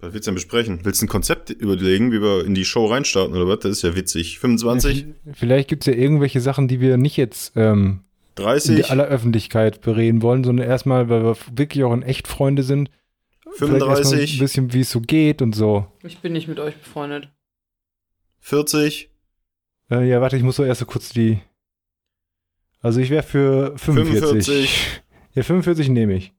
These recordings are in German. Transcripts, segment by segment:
Was willst du denn besprechen? Willst du ein Konzept überlegen, wie wir in die Show reinstarten oder was? Das ist ja witzig. 25? Ja, vielleicht gibt es ja irgendwelche Sachen, die wir nicht jetzt ähm, 30? in aller Öffentlichkeit bereden wollen, sondern erstmal, weil wir wirklich auch in echt Freunde sind. 35? Ein bisschen, wie es so geht und so. Ich bin nicht mit euch befreundet. 40? Äh, ja, warte, ich muss so erst so kurz die. Also ich wäre für 45. 45. Ja, 45 nehme ich.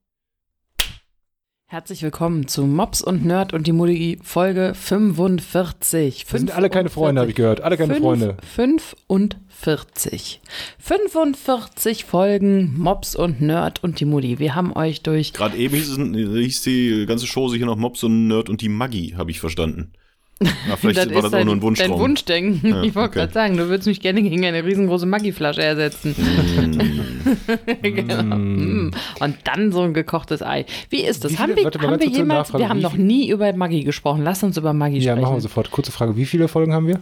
Herzlich willkommen zu Mops und Nerd und die Mutti Folge 45. Wir sind alle keine Freunde, habe ich gehört. Alle keine Fünf- Freunde. 45. 45 Folgen Mops und Nerd und die Mutti. Wir haben euch durch. Gerade eben hieß, es, hieß die ganze Show sicher noch Mobs und Nerd und die Maggi, habe ich verstanden. Na, vielleicht Das war ist das auch nur ein Wunschtraum. Dein Wunschdenken. Ja, ich wollte okay. gerade sagen, du würdest mich gerne gegen eine riesengroße Maggi-Flasche ersetzen. genau. Mm. Und dann so ein gekochtes Ei. Wie ist das? Wie haben viele- wir, warte haben wir jemals, wir haben noch nie über Maggi gesprochen. Lass uns über Maggi Ja, sprechen. machen wir sofort. Kurze Frage. Wie viele Folgen haben wir?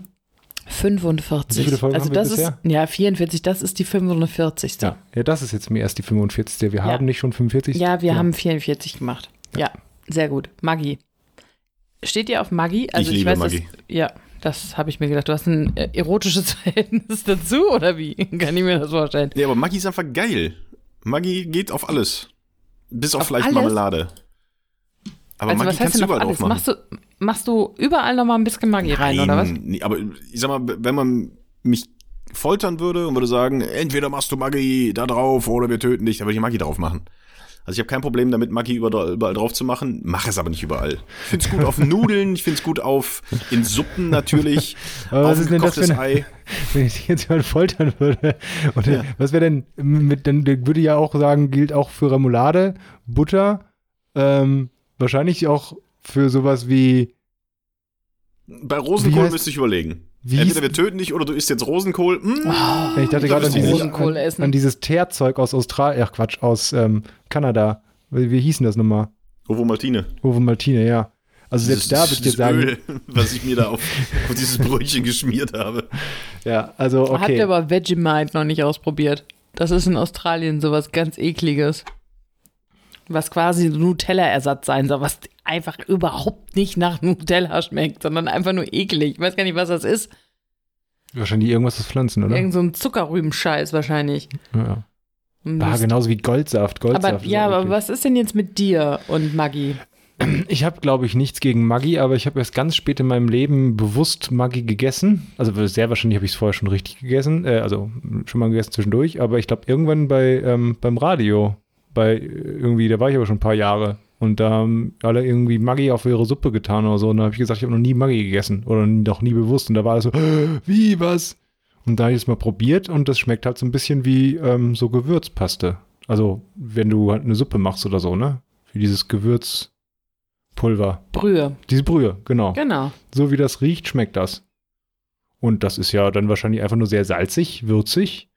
45. Wie viele Folgen also haben wir das bisher? ist, ja, 44, das ist die 45. Ja. Ja, das ist jetzt mir erst die 45. Wir Ja. haben nicht schon 45. Ja, wir Genau. haben 44 gemacht. Ja, sehr gut. Maggi. Steht ihr auf Maggi? Also Ich liebe weiß, Maggi. Das, ja, das habe ich mir gedacht. Du hast ein äh, erotisches Verhältnis dazu oder wie? Kann ich mir das vorstellen? Nee, aber Maggi ist einfach geil. Maggi geht auf alles. Bis auf, Auf vielleicht alles? Marmelade. Aber also Maggi was heißt kannst du überall alles? drauf machen. Machst du, machst du überall nochmal ein bisschen Maggi rein, oder was? Nee, aber ich sag mal, wenn man mich foltern würde und würde sagen, entweder machst du Maggi da drauf oder wir töten dich, dann würde ich Maggi drauf machen. Also ich habe kein Problem damit, Maggi überall, überall drauf zu machen, mache es aber nicht überall. Ich find's gut auf Nudeln, ich find's gut auf in Suppen natürlich, Aber auf was ist denn das für eine- Ei. Wenn ich dich jetzt mal foltern würde. Und äh, was wäre denn, mit, dann würde ich ja auch sagen, gilt auch für Remoulade, Butter, ähm, wahrscheinlich auch für sowas wie, Bei Rosenkohl müsste ich überlegen. Wie Entweder wir töten dich oder du isst jetzt Rosenkohl. Mm. ich dachte da gerade an dieses, an, essen. an dieses Teerzeug aus Australien, ach Quatsch, aus ähm, Kanada. Wie, wie hieß denn das nochmal? Ovo Maltine. Ovo Maltine, ja. Also selbst da würde ich dir das sagen, Öl, was ich mir da auf, auf dieses Brötchen geschmiert habe. ja, also Habt ihr okay. aber Vegemite noch nicht ausprobiert? Das ist in Australien sowas ganz ekliges. Was quasi Nutella-Ersatz sein soll, was einfach überhaupt nicht nach Nutella schmeckt, sondern einfach nur eklig. Ich weiß gar nicht, was das ist. Wahrscheinlich irgendwas aus Pflanzen, oder? Irgend so ein Zuckerrübenscheiß wahrscheinlich. Ja. Ah, das- genauso wie Goldsaft. Goldsaft aber ja, aber was ist denn jetzt mit dir und Maggi? Ich habe, glaube ich, nichts gegen Maggi, aber ich habe erst ganz spät in meinem Leben bewusst Maggi gegessen. Also sehr wahrscheinlich habe ich es vorher schon richtig gegessen, äh, also schon mal gegessen zwischendurch, aber ich glaube irgendwann bei ähm, beim Radio, bei äh, irgendwie, da war ich aber schon ein paar Jahre und da haben alle irgendwie Maggi auf ihre Suppe getan oder so und da habe ich gesagt, ich habe noch nie Maggi gegessen oder noch nie bewusst und da war alles so, wie, was? Und da habe ich es mal probiert und das schmeckt halt so ein bisschen wie ähm, so Gewürzpaste. Also wenn du halt eine Suppe machst oder so, ne? Wie dieses Gewürzpulver. Brühe. Diese Brühe, genau. Genau. So wie das riecht, schmeckt das. Und das ist ja dann wahrscheinlich einfach nur sehr salzig, würzig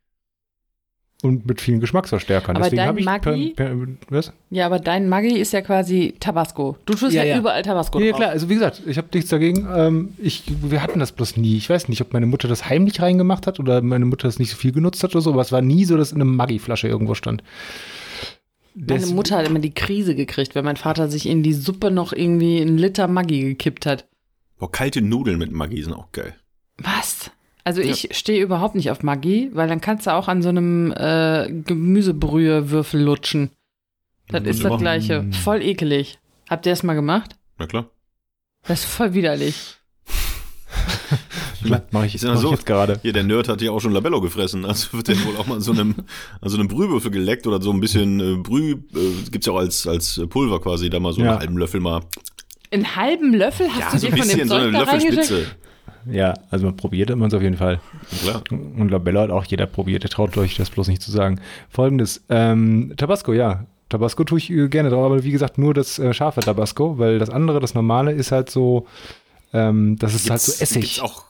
und mit vielen Geschmacksverstärkern. Aber Deswegen dein Maggi- per, per, was? Ja, aber dein Maggi ist ja quasi Tabasco. Du tust ja, Ja, ja. überall Tabasco Ja, drauf. klar, also wie gesagt, ich habe nichts dagegen. Ähm, ich, wir hatten das bloß nie. Ich weiß nicht, ob meine Mutter das heimlich reingemacht hat oder meine Mutter das nicht so viel genutzt hat oder so, aber es war nie so, dass in einer Maggi-Flasche irgendwo stand. Meine Des- Mutter hat immer die Krise gekriegt, wenn mein Vater sich in die Suppe noch irgendwie einen Liter Maggi gekippt hat. Boah, kalte Nudeln mit Maggi sind auch geil. Was? Also ich stehe überhaupt nicht auf Maggi, weil dann kannst du auch an so einem äh, Gemüsebrühewürfel lutschen. Das ist das gleiche. Mm. Voll ekelig. Habt ihr das mal gemacht? Na klar. Das ist voll widerlich. Mache ich, ja mach ich so. jetzt gerade. Hier, der Nerd hat ja auch schon Labello gefressen. Also wird der wohl auch mal an so einem, an so einem Brühwürfel geleckt oder so ein bisschen äh, Brüh, äh, gibt's ja auch als, als Pulver quasi, da mal so Ja. einen halben Löffel mal. Einen halben Löffel hast Ja, du so dir ein von dem bisschen, so Zeug eine da? Löffelspitze. Ja, also man probiert man es auf jeden Fall. Klar. Und Labella hat auch jeder probiert, der traut euch das bloß nicht zu sagen. Folgendes, ähm, Tabasco, ja. Tabasco tue ich äh, gerne drauf, aber wie gesagt, nur das äh, scharfe Tabasco, weil das andere, das normale, ist halt so, ähm, das ist halt so Gibt's- Essig. Gibt's auch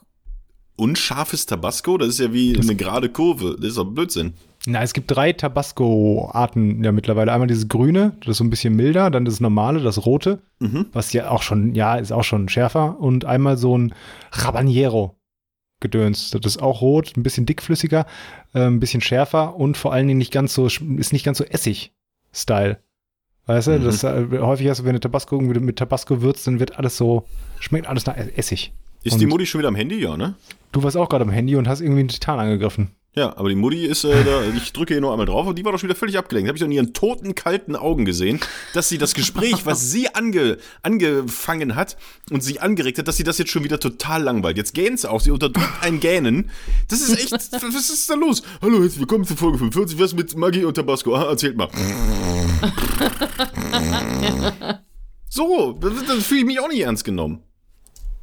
unscharfes Tabasco? Das ist ja wie eine gerade Kurve. Das ist doch Blödsinn. Na, es gibt drei Tabasco-Arten ja mittlerweile. Einmal dieses grüne, das ist so ein bisschen milder, dann das normale, das rote, Mhm. was ja auch schon, ja, ist auch schon schärfer. Und einmal so ein Rabanero. Gedöns. Das ist auch rot, ein bisschen dickflüssiger, äh, ein bisschen schärfer und vor allen Dingen nicht ganz so, ist nicht ganz so Essig-Style. Weißt du, das äh, häufig hast du, wenn du Tabasco irgendwie mit Tabasco würzt, dann wird alles so, schmeckt alles nach Essig. Ist Und die Mutti schon wieder am Handy? Ja, ne? Du warst auch gerade am Handy und hast irgendwie einen Titan angegriffen. Ja, aber die Mutti ist äh, da, ich drücke hier nur einmal drauf und die war doch schon wieder völlig abgelenkt. Habe ich doch in ihren toten, kalten Augen gesehen, dass sie das Gespräch, was sie ange, angefangen hat und sie angeregt hat, dass sie das jetzt schon wieder total langweilt. Jetzt gähnt sie auch, sie unterdrückt ein Gähnen. Das ist echt, was ist da los? Hallo, herzlich willkommen zur Folge 45, was mit Maggie und Tabasco? Ah, erzählt mal. so, das, das fühle ich mich auch nicht ernst genommen.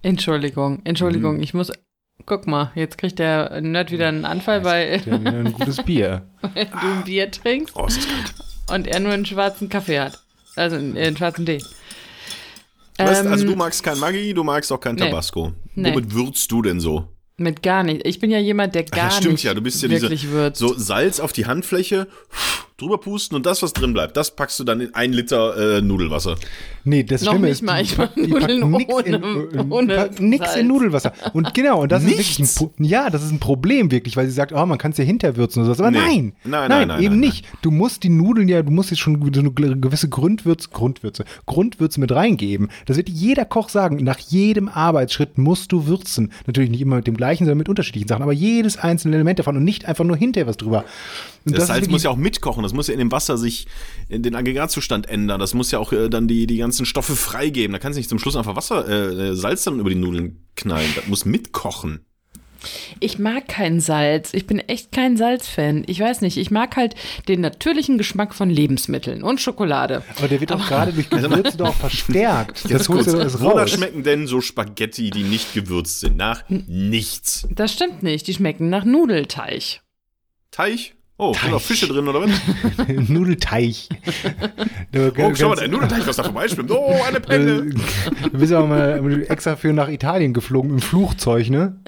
Entschuldigung, Entschuldigung, Mhm. ich muss. Guck mal, jetzt kriegt der Nerd wieder einen Anfall, weil Der hat wieder ein gutes Bier. du ein Bier trinkst Oh, ist das kalt. und er nur einen schwarzen Kaffee hat. Also einen, einen schwarzen Tee. Weißt, Ähm, also du magst kein Maggi, du magst auch kein nee. Tabasco. Nee. Womit würzt du denn so? Mit gar nicht. Ich bin ja jemand, der Ach, gar ja, stimmt nicht ja, du bist ja diese wirklich würzt. so Salz auf die Handfläche, drüber pusten und das, was drin bleibt, das packst du dann in ein Liter äh, Nudelwasser. Nee, das Noch Schlimme nicht ist, mal, ich pack- mach die packen Nudeln nix in, ohne- äh, ohne pack nix in Nudelwasser. Und genau, und das ist wirklich ein, Nichts? Ja, das ist ein Problem wirklich, weil sie sagt, oh, man kann es ja hinterwürzen oder sowas. Aber Nee. nein, Nein, nein, nein, eben nein, nicht. Du musst die Nudeln ja, du musst jetzt schon so eine gewisse Grundwürze, Grundwürze, Grundwürze mit reingeben. Das wird jeder Koch sagen. Nach jedem Arbeitsschritt musst du würzen. Natürlich nicht immer mit dem gleichen, sondern mit unterschiedlichen Sachen, aber jedes einzelne Element davon und nicht einfach nur hinterher was drüber. Und Das, ist Salz wirklich- muss ja auch mitkochen, das muss ja in dem Wasser sich in den Aggregatzustand ändern. Das muss ja auch äh, dann die, die ganzen Stoffe freigeben. Da kannst du nicht zum Schluss einfach Wasser, äh, Salz dann über die Nudeln knallen. Das muss mitkochen. Ich mag kein Salz. Ich bin echt kein Salzfan. Ich weiß nicht. Ich mag halt den natürlichen Geschmack von Lebensmitteln und Schokolade. aber der wird auch gerade durch Gewürze doch verstärkt. Ganz holst kurz, du das wonach raus. schmecken denn so Spaghetti, die nicht gewürzt sind? Nach nichts. Das stimmt nicht. Die schmecken nach Nudelteig. Teich? Oh, sind Teich. auch Fische drin oder was? Nudelteig. Du, Oh, schau mal, der Nudelteich, was da vorbeischwimmt. Oh, eine Penne. Du bist aber mal extra für nach Italien geflogen im Flugzeug, ne?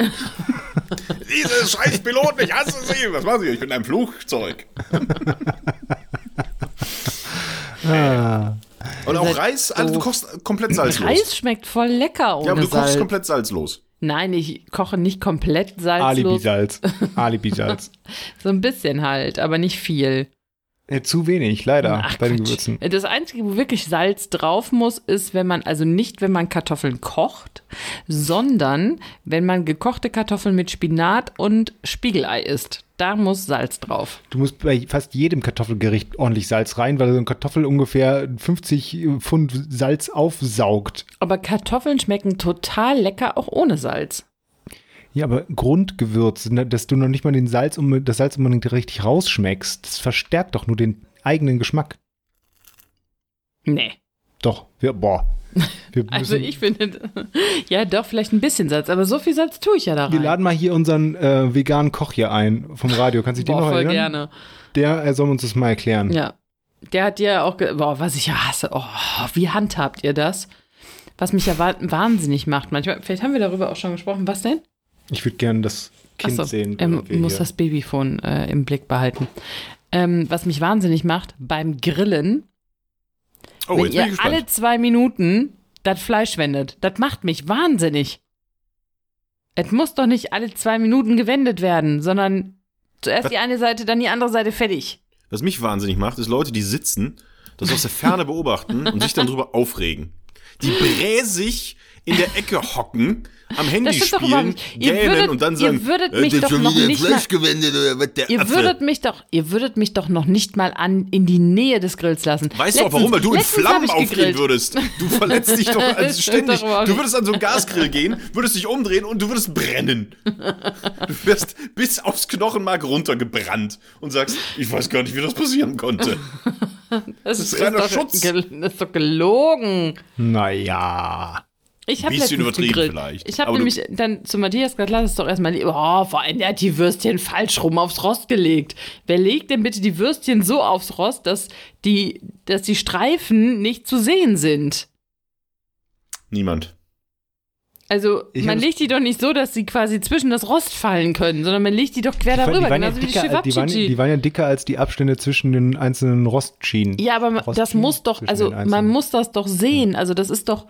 Diese scheiß Piloten, ich hasse sie. Was machen sie? Ich bin ein Flugzeug. Ah. Und auch Reis, also du kochst komplett salzlos. Reis schmeckt voll lecker ohne ja, aber du Salz. kochst komplett salzlos. Nein, ich koche nicht komplett salzlos. Alibi-Salz. Alibi-Salz. So ein bisschen halt, aber nicht viel. Ja, zu wenig, leider, Ach, bei den Quatsch. Gewürzen. Das Einzige, wo wirklich Salz drauf muss, ist, wenn man, also nicht, wenn man Kartoffeln kocht, sondern wenn man gekochte Kartoffeln mit Spinat und Spiegelei isst. Da muss Salz drauf. Du musst bei fast jedem Kartoffelgericht ordentlich Salz rein, weil so eine Kartoffel ungefähr 50 Pfund Salz aufsaugt. Aber Kartoffeln schmecken total lecker, auch ohne Salz. Ja, aber Grundgewürz, ne, dass du noch nicht mal den Salz, das Salz unbedingt richtig rausschmeckst, das verstärkt doch nur den eigenen Geschmack. Nee. Doch, wir, boah. Also ich finde, ja doch, vielleicht ein bisschen Salz, aber so viel Salz tue ich ja da rein. wir laden mal hier unseren äh, veganen Koch hier ein vom Radio. Kannst du dich den Boah, noch voll erinnern? gerne. Der er soll uns das mal erklären. Ja. Der hat ja auch, boah, was ich ja hasse, oh, wie handhabt ihr das? Was mich ja wa wahnsinnig macht manchmal. Vielleicht haben wir darüber auch schon gesprochen. Was denn? Ich würde gerne das Kind Achso, sehen. er während wir muss hier- das Babyphone äh, im Blick behalten. Ähm, was mich wahnsinnig macht, beim Grillen, Oh, wenn ihr alle zwei Minuten das Fleisch wendet, das macht mich wahnsinnig. Es muss doch nicht alle zwei Minuten gewendet werden, sondern zuerst Was? die eine Seite, dann die andere Seite fertig. Was mich wahnsinnig macht, ist Leute, die sitzen, das aus der Ferne beobachten und sich dann drüber aufregen. Die bräsig in der Ecke hocken, am Handy Das spielen. Ihr gähnen würdet- und dann ihr sagen, würdet äh, mich der doch noch nicht der Ihr Affe. würdet mich doch, ihr würdet mich doch noch nicht mal an in die Nähe des Grills lassen. Weißt du auch warum? Weil du in letztens Flammen aufgehen würdest. Du verletzt dich doch Das also ständig. Du würdest an so einen Gasgrill gehen, würdest dich umdrehen und du würdest brennen. Du wirst bis aufs Knochenmark runtergebrannt und sagst, ich weiß gar nicht, wie das passieren konnte. Das ist reiner doch, Schutz. Das ist doch gelogen. Naja. Ich habe Bisschen übertrieben gegrillt. vielleicht, Ich habe nämlich dann zu Matthias gesagt, lass es doch erstmal, oh, vor allem, der hat die Würstchen falsch rum aufs Rost gelegt. Wer legt denn bitte die Würstchen so aufs Rost, dass die, dass die Streifen nicht zu sehen sind? Niemand. Also, Ich man legt die doch nicht so, dass sie quasi zwischen das Rost fallen können, sondern man legt die doch quer Die, waren- darüber, die, waren ja genauso wie die dicker, die, waren, Chivapchichi. die waren ja dicker als die Abstände zwischen den einzelnen Rostschienen. Ja, aber ma- das Rostschienen muss doch, also man muss das doch sehen. Also das ist doch,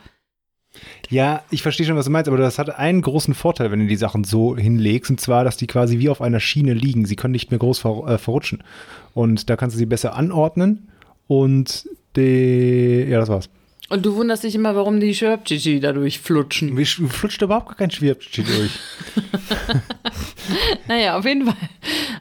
Ja, ich verstehe schon, was du meinst, aber das hat einen großen Vorteil, wenn du die Sachen so hinlegst, und zwar, dass die quasi wie auf einer Schiene liegen. Sie können nicht mehr groß ver äh, verrutschen. Und da kannst du sie besser anordnen und die, ja, das war's. Und du wunderst dich immer, warum die Schwörbchichi dadurch flutschen. Mir sch- flutscht überhaupt gar kein Schwierbchi durch. Naja, auf jeden Fall.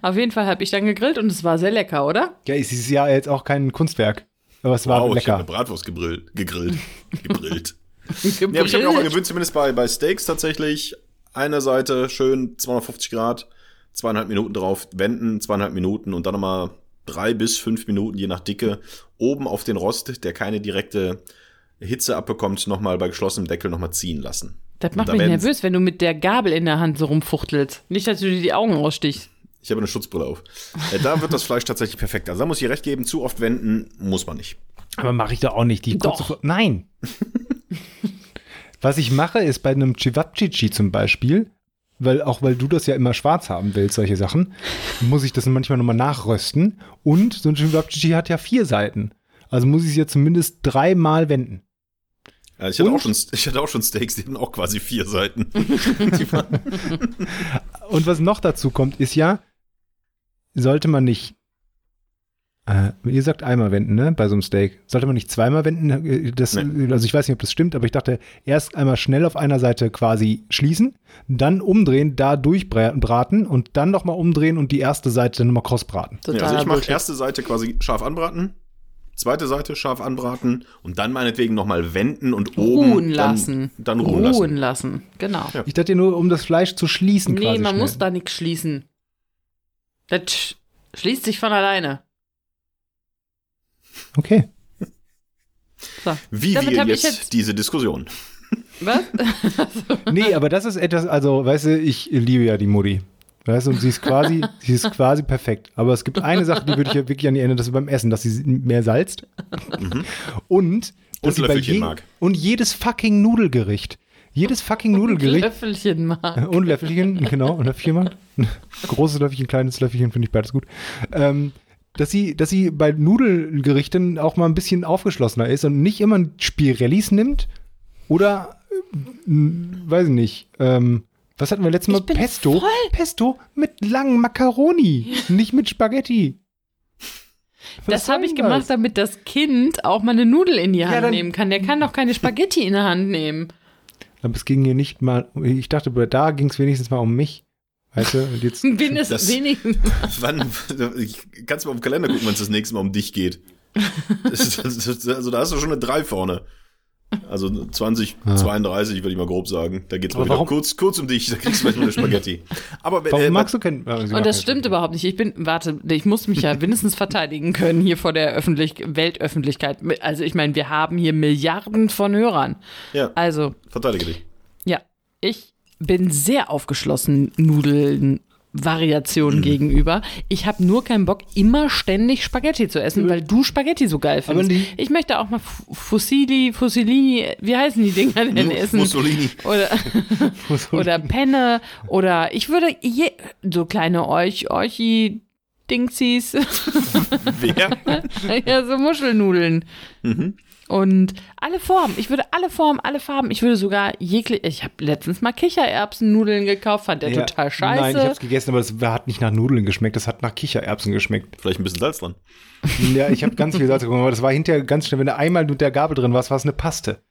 Auf jeden Fall habe ich dann gegrillt und es war sehr lecker, oder? Ja, es ist ja jetzt auch kein Kunstwerk. Aber es war Wow, ich habe lecker. eine Bratwurst gegrillt. gegrillt. Ja, aber ich habe mir auch angewöhnt, zumindest bei, bei Steaks tatsächlich, eine Seite schön 250 Grad, zweieinhalb Minuten drauf wenden, zweieinhalb Minuten und dann nochmal drei bis fünf Minuten, je nach Dicke, oben auf den Rost, der keine direkte Hitze abbekommt, nochmal bei geschlossenem Deckel nochmal ziehen lassen. Das macht da mich nervös, wenn du mit der Gabel in der Hand so rumfuchtelst. Nicht, dass du dir die Augen ausstichst. Ich habe eine Schutzbrille auf. Äh, da wird das Fleisch tatsächlich perfekt. Also da muss ich recht geben, zu oft wenden muss man nicht. Aber mache ich doch auch nicht. Die Doch. kurze- Nein. Was ich mache, ist bei einem Chivapchichi zum Beispiel, weil auch weil du das ja immer schwarz haben willst, solche Sachen, muss ich das manchmal nochmal nachrösten. Und so ein Chivapchichi hat ja vier Seiten. Also muss ich es ja zumindest dreimal wenden. Äh, ich, hatte Und? auch schon, ich hatte auch schon Steaks, die hatten auch quasi vier Seiten. Und was noch dazu kommt, ist ja, sollte man nicht, äh, ihr sagt einmal wenden, ne, bei so einem Steak. Sollte man nicht zweimal wenden? Äh, Das, Also ich weiß nicht, ob das stimmt, aber ich dachte, erst einmal schnell auf einer Seite quasi schließen, dann umdrehen, da durchbraten und dann nochmal umdrehen und die erste Seite dann nochmal crossbraten. ja, also ich mache erste Seite quasi scharf anbraten, zweite Seite scharf anbraten und dann meinetwegen nochmal wenden und oben ruhen dann, lassen. Dann ruhen, lassen. lassen. Genau. Ja. Ich dachte nur, um das Fleisch zu schließen Nee, quasi man schnell. muss da nichts schließen. Das sch- schließt sich von alleine. Okay. So. Wie Damit wir jetzt, jetzt- diese Diskussion. Was? Nee, aber das ist etwas, also, weißt du, ich liebe ja die Mutti. Weißt du, und sie ist quasi, sie ist quasi perfekt. Aber es gibt eine Sache, die würde ich ja wirklich an die Ende, das ist beim Essen, dass sie mehr salzt. Und, dass Und sie bei Löffelchen je, mag. Und jedes fucking Nudelgericht. Jedes fucking Nudelgericht. Löffelchen mag. Und Löffelchen, genau, und Löffelchen mag. Großes Löffelchen, kleines Löffelchen, finde ich beides gut. Ähm, dass sie, dass sie bei Nudelgerichten auch mal ein bisschen aufgeschlossener ist und nicht immer Spirellis nimmt oder, äh, weiß ich nicht, ähm, was hatten wir letztes Mal? Pesto. voll- Pesto mit langen Macaroni, nicht mit Spaghetti. Was Das habe ich gemacht, damit das Kind auch mal eine Nudel in die Hand dann- nehmen kann. Der kann doch keine Spaghetti in der Hand nehmen. Aber es ging hier nicht mal, ich dachte, da ging es wenigstens mal um mich. Weißt du, und jetzt, Wenigstens, Das- wenigstens. Wann, ich, kannst du mal auf den Kalender gucken, wenn es das nächste Mal um dich geht. Das das also da hast du schon eine 3 vorne. Also 20, Ja. 32 würde ich mal grob sagen. Da geht's mal Aber wieder kurz, kurz um dich, da kriegst du vielleicht nur eine Spaghetti. Aber wenn, warum äh, magst du keinen? äh, Und das stimmt überhaupt nicht. Ich bin, warte, ich muss mich ja mindestens verteidigen können hier vor der Öffentlich Weltöffentlichkeit. Also ich meine, wir haben hier Milliarden von Hörern. Ja, Also, verteidige dich. ja, ich bin sehr aufgeschlossen Nudeln. Variationen gegenüber. Ich habe nur keinen Bock, immer ständig Spaghetti zu essen, weil du Spaghetti so geil findest. Ich möchte auch mal Fusilli, Fusilini, wie heißen die Dinger denn essen? Mussolini. Oder, Mussolini. oder Penne oder ich würde je, so kleine Euch, Euchi Dingsies, Wer? ja, so Muschelnudeln. Mhm. Und alle Formen. Ich würde alle Formen, alle Farben. Ich würde sogar jegliche. Ich habe letztens mal Kichererbsennudeln gekauft, fand der Ja, total scheiße. Nein, ich hab's gegessen, aber das hat nicht nach Nudeln geschmeckt, das hat nach Kichererbsen geschmeckt. Vielleicht ein bisschen Salz dran. Ja, ich habe ganz viel Salz bekommen, aber das war hinterher ganz schnell, wenn du einmal mit der Gabel drin warst, war es eine Paste.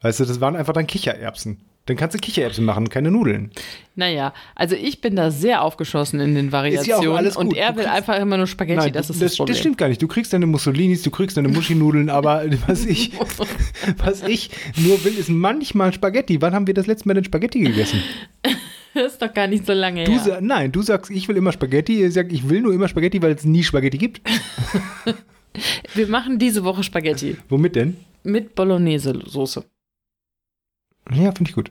Weißt du, das waren einfach dann Kichererbsen. Dann kannst du Kichererbsen machen, keine Nudeln. Naja, also ich bin da sehr aufgeschossen in den ja Variationen. alles und er Du will einfach immer nur Spaghetti. Nein, das das, ist das, das, Problem. stimmt gar nicht. Du kriegst deine Mussolinis, du kriegst deine Muschinudeln, aber was ich, was ich nur will, ist manchmal Spaghetti. Wann haben wir das letzte Mal denn Spaghetti gegessen? Das ist doch gar nicht so lange Du her. nein, du sagst, ich will immer Spaghetti. Ich sag, ich will nur immer Spaghetti, weil es nie Spaghetti gibt. Wir machen diese Woche Spaghetti Womit denn? mit Bolognese-Soße. Ja, finde ich gut.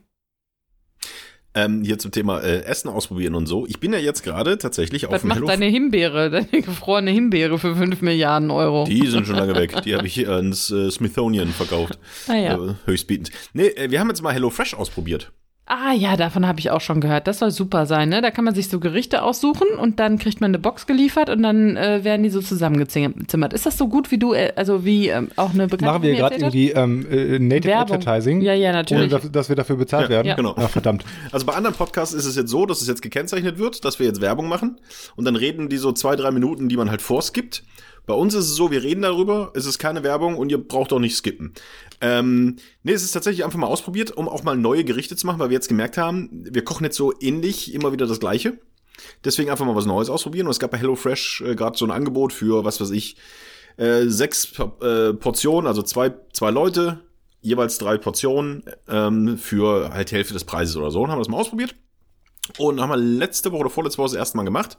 Ähm, hier zum Thema äh, Essen ausprobieren und so. Ich bin ja jetzt gerade tatsächlich auf Was dem macht Hello deine Himbeere, deine gefrorene Himbeere für 5 Milliarden Euro? Die sind schon lange weg. Die habe ich ans äh, Smithsonian verkauft. Ah ja. Äh, höchstbietend. Nee, äh, wir haben jetzt mal HelloFresh ausprobiert. Ah ja, davon habe ich auch schon gehört. Das soll super sein, ne? Da kann man sich so Gerichte aussuchen und dann kriegt man eine Box geliefert und dann äh, werden die so zusammengezimmert. Ist das so gut wie du, äh, also wie ähm, auch eine Bekannte Machen wir gerade irgendwie ähm, äh, Native Werbung. Advertising? Ja, ja, natürlich. Ohne dass, dass wir dafür bezahlt Ja, werden? ja. genau. Ach, verdammt. Also bei anderen Podcasts ist es jetzt so, dass es jetzt gekennzeichnet wird, dass wir jetzt Werbung machen und dann reden die so zwei, drei Minuten, die man halt vorskippt, Bei uns ist es so, wir reden darüber, es ist keine Werbung und ihr braucht auch nicht skippen. Ähm, nee, es ist tatsächlich einfach mal ausprobiert, um auch mal neue Gerichte zu machen, weil wir jetzt gemerkt haben, wir kochen jetzt so ähnlich immer wieder das Gleiche. Deswegen einfach mal was Neues ausprobieren. Und es gab bei HelloFresh äh, gerade so ein Angebot für, was weiß ich, äh, sechs äh, Portionen, also zwei, zwei Leute, jeweils drei Portionen ähm, für halt Hälfte des Preises oder so. Und haben das mal ausprobiert. Und haben wir letzte Woche oder vorletzte Woche das erste Mal gemacht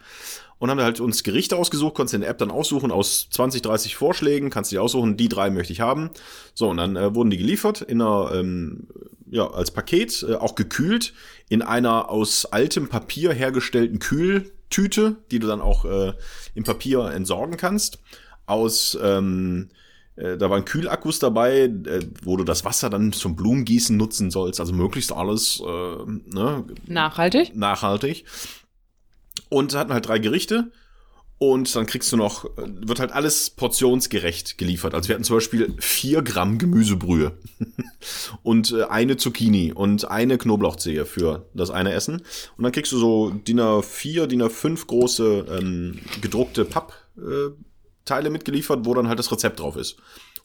und haben halt uns Gerichte ausgesucht, konntest in der App dann aussuchen aus 20, 30 Vorschlägen, kannst du dir aussuchen, die drei möchte ich haben. So, und dann äh, wurden die geliefert in einer, ähm, ja, als Paket, äh, auch gekühlt, in einer aus altem Papier hergestellten Kühltüte, die du dann auch äh, im Papier entsorgen kannst. Aus, ähm, äh, da waren Kühlakkus dabei, äh, wo du das Wasser dann zum Blumengießen nutzen sollst, also möglichst alles äh, ne, Nachhaltig? nachhaltig. Und hatten halt drei Gerichte. Und dann kriegst du noch, äh, wird halt alles portionsgerecht geliefert. Also wir hatten zum Beispiel vier Gramm Gemüsebrühe und äh, eine Zucchini und eine Knoblauchzehe für das eine Essen. Und dann kriegst du so DIN A4, DIN A5 große ähm, gedruckte Pappteile äh, Teile mitgeliefert, wo dann halt das Rezept drauf ist.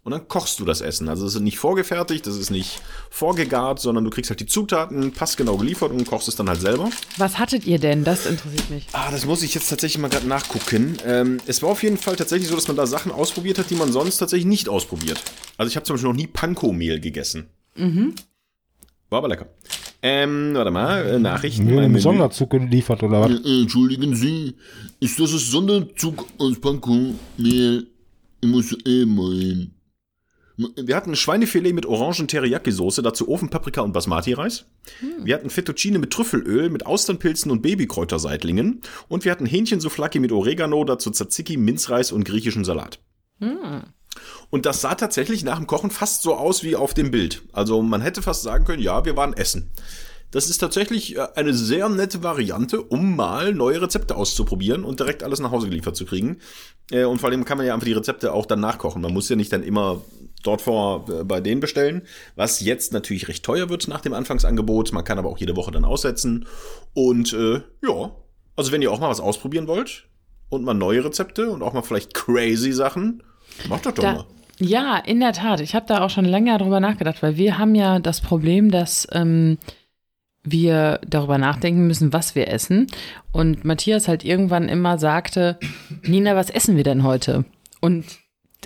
Und dann kochst du das Essen. Also es ist nicht vorgefertigt, das ist nicht vorgegart, sondern du kriegst halt die Zutaten passgenau geliefert und kochst es dann halt selber. Was hattet ihr denn? Das interessiert mich. Ah, das muss ich jetzt tatsächlich mal gerade nachgucken. Ähm, es war auf jeden Fall tatsächlich so, dass man da Sachen ausprobiert hat, die man sonst tatsächlich nicht ausprobiert. Also ich habe zum Beispiel noch nie Panko-Mehl gegessen. Mhm. War aber lecker. Ähm, warte mal, äh, Nachrichten. Im Menü. Sonderzug geliefert oder was? Äh, Entschuldigen Sie, ist das ein Sonderzug aus Pankow? Nee, ich muss eh mal hin. Wir hatten Schweinefilet mit Orangen-Teriyaki-Soße, dazu Ofenpaprika und Basmati-Reis. Wir hatten Fettuccine mit Trüffelöl, mit Austernpilzen und Babykräuterseitlingen. Und wir hatten Hähnchensoufflaki mit Oregano, dazu Tzatziki, Minzreis und griechischen Salat. Und das sah tatsächlich nach dem Kochen fast so aus wie auf dem Bild. Also man hätte fast sagen können, ja, wir waren essen. Das ist tatsächlich äh, eine sehr nette Variante, um mal neue Rezepte auszuprobieren und direkt alles nach Hause geliefert zu kriegen. Äh, Und vor allem kann man ja einfach die Rezepte auch dann nachkochen. Man muss ja nicht dann immer dort vor äh, bei denen bestellen, was jetzt natürlich recht teuer wird nach dem Anfangsangebot. Man kann aber auch jede Woche dann aussetzen. Und äh, ja, also wenn ihr auch mal was ausprobieren wollt und mal neue Rezepte und auch mal vielleicht crazy Sachen, macht das doch Da, mal. ja, in der Tat. Ich habe da auch schon länger drüber nachgedacht, weil wir haben ja das Problem, dass ähm, wir darüber nachdenken müssen, was wir essen. Und Matthias halt irgendwann immer sagte, Nina, was essen wir denn heute? Und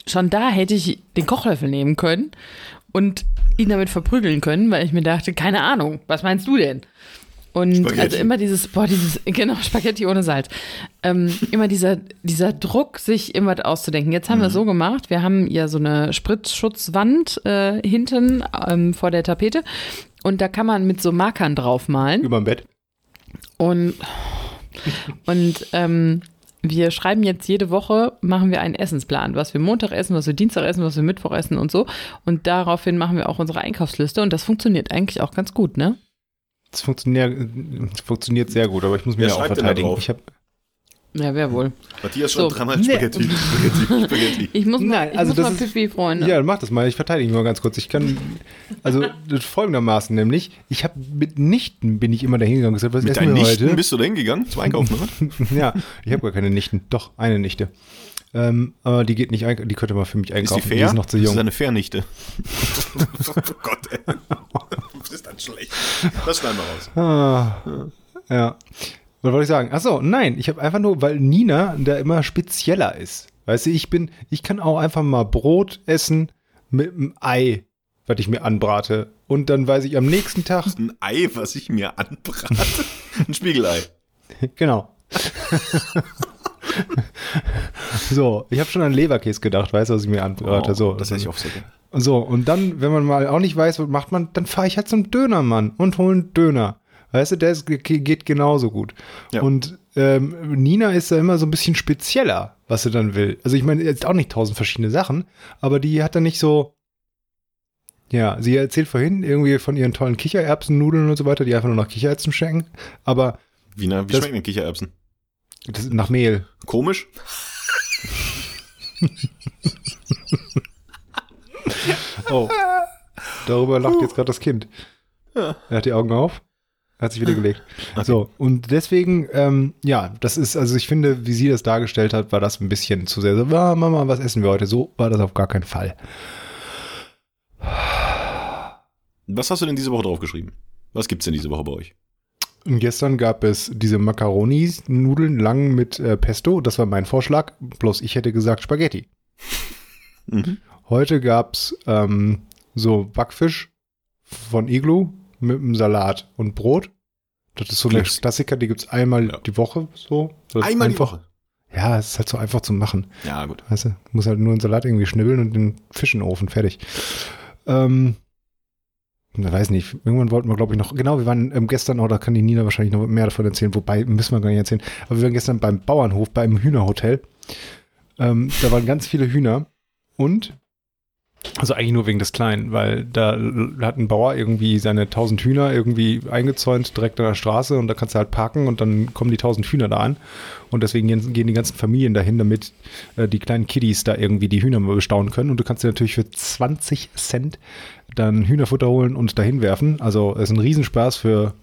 schon da hätte ich den Kochlöffel nehmen können und ihn damit verprügeln können, weil ich mir dachte, keine Ahnung, was meinst du denn? Und Spaghetti. also immer dieses, boah, dieses, genau, Spaghetti ohne Salz. Ähm, immer dieser, dieser Druck, sich immer auszudenken. Jetzt haben wir es so gemacht, wir haben ja so eine Spritzschutzwand äh, hinten ähm, vor der Tapete und da kann man mit so Markern draufmalen. Überm Bett. Und, und ähm, wir schreiben jetzt jede Woche, machen wir einen Essensplan, was wir Montag essen, was wir Dienstag essen, was wir Mittwoch essen und so. Und daraufhin machen wir auch unsere Einkaufsliste und das funktioniert eigentlich auch ganz gut, ne? Das funktioniert, das funktioniert sehr gut, aber ich muss mir Wer ja auch verteidigen. Ich habe Ja, wer wohl. Matthias schreibt So. dreimal Nee. Spaghetti, Spaghetti, Spaghetti. Ich muss mal, Nein, ich also muss das mal Pipi, Freunde. Ja, mach das mal. Ich verteidige mich mal ganz kurz. Ich kann, also folgendermaßen nämlich, ich habe mitnichten bin ich immer dahin gegangen gesagt, was Mit deinen Nichten heute? bist du da hingegangen zum Einkaufen, oder? ja, ich habe gar keine Nichten. Doch, eine Nichte. Ähm, aber die geht nicht, die könnte mal für mich Ist einkaufen. die fair? ist noch zu Das ist jung. eine Fairnichte. oh Gott, ey. Das ist dann schlecht. Das schneiden wir raus. Ah, ja. Was wollte ich sagen? Achso, nein, ich habe einfach nur, weil Nina da immer spezieller ist. Weißt du, ich bin, ich kann auch einfach mal Brot essen mit einem Ei, was ich mir anbrate. Und dann weiß ich am nächsten Tag, Ein Ei, was ich mir anbrate. Ein Spiegelei. genau. so, ich habe schon an Leberkäse gedacht, weißt du, was ich mir anbrate. so, Oh, das hätte ich auch sehr gerne. So, und dann, wenn man mal auch nicht weiß, was macht man, dann fahre ich halt zum Dönermann und hole einen Döner. Weißt du, der ist, geht genauso gut. Ja. Und ähm, Nina ist da immer so ein bisschen spezieller, was sie dann will. Also ich meine, jetzt auch nicht tausend verschiedene Sachen, aber die hat dann nicht so. Ja, sie erzählt vorhin irgendwie von ihren tollen Kichererbsennudeln und so weiter, die einfach nur nach Kichererbsen schmecken. Aber Wie, na, wie Das- schmecken denn Kichererbsen? Das nach Mehl. Komisch? Oh. Darüber lacht jetzt gerade das Kind. Ja. Er hat die Augen auf. Hat sich wieder gelegt. So, und deswegen, ähm, ja, das ist, also ich finde, wie sie das dargestellt hat, war das ein bisschen zu sehr so, ah, Mama, was essen wir heute? So war das auf gar keinen Fall. Was hast du denn diese Woche draufgeschrieben? Was gibt's denn diese Woche bei euch? Und gestern gab es diese Macaroni-Nudeln lang mit äh, Pesto. Das war mein Vorschlag. Bloß ich hätte gesagt Spaghetti. Mhm. Heute gab's ähm, so Backfisch von Iglu mit einem Salat und Brot. Das ist so eine Klingt- Klassiker, die gibt's einmal Ja. die Woche so. Einmal die einfach, Woche. Ja, es ist halt so einfach zu machen. Ja, gut. Weißt du, muss halt nur einen Salat irgendwie schnibbeln und den Fisch in den Ofen, fertig. Ähm, ich weiß nicht, irgendwann wollten wir, glaube ich, noch, genau, wir waren ähm, gestern, oh, kann die Nina wahrscheinlich noch mehr davon erzählen, wobei, müssen wir gar nicht erzählen, aber wir waren gestern beim Bauernhof, beim Hühnerhotel. Ähm, da waren ganz viele Hühner und, also eigentlich nur wegen des Kleinen, weil da hat ein Bauer irgendwie seine 1000 Hühner irgendwie eingezäunt direkt an der Straße und da kannst du halt parken und dann kommen die 1000 Hühner da an und deswegen gehen, gehen die ganzen Familien dahin, damit äh, die kleinen Kiddies da irgendwie die Hühner mal bestaunen können und du kannst dir natürlich für 20 Cent dann Hühnerfutter holen und dahin werfen. Also es ist ein Riesenspaß für,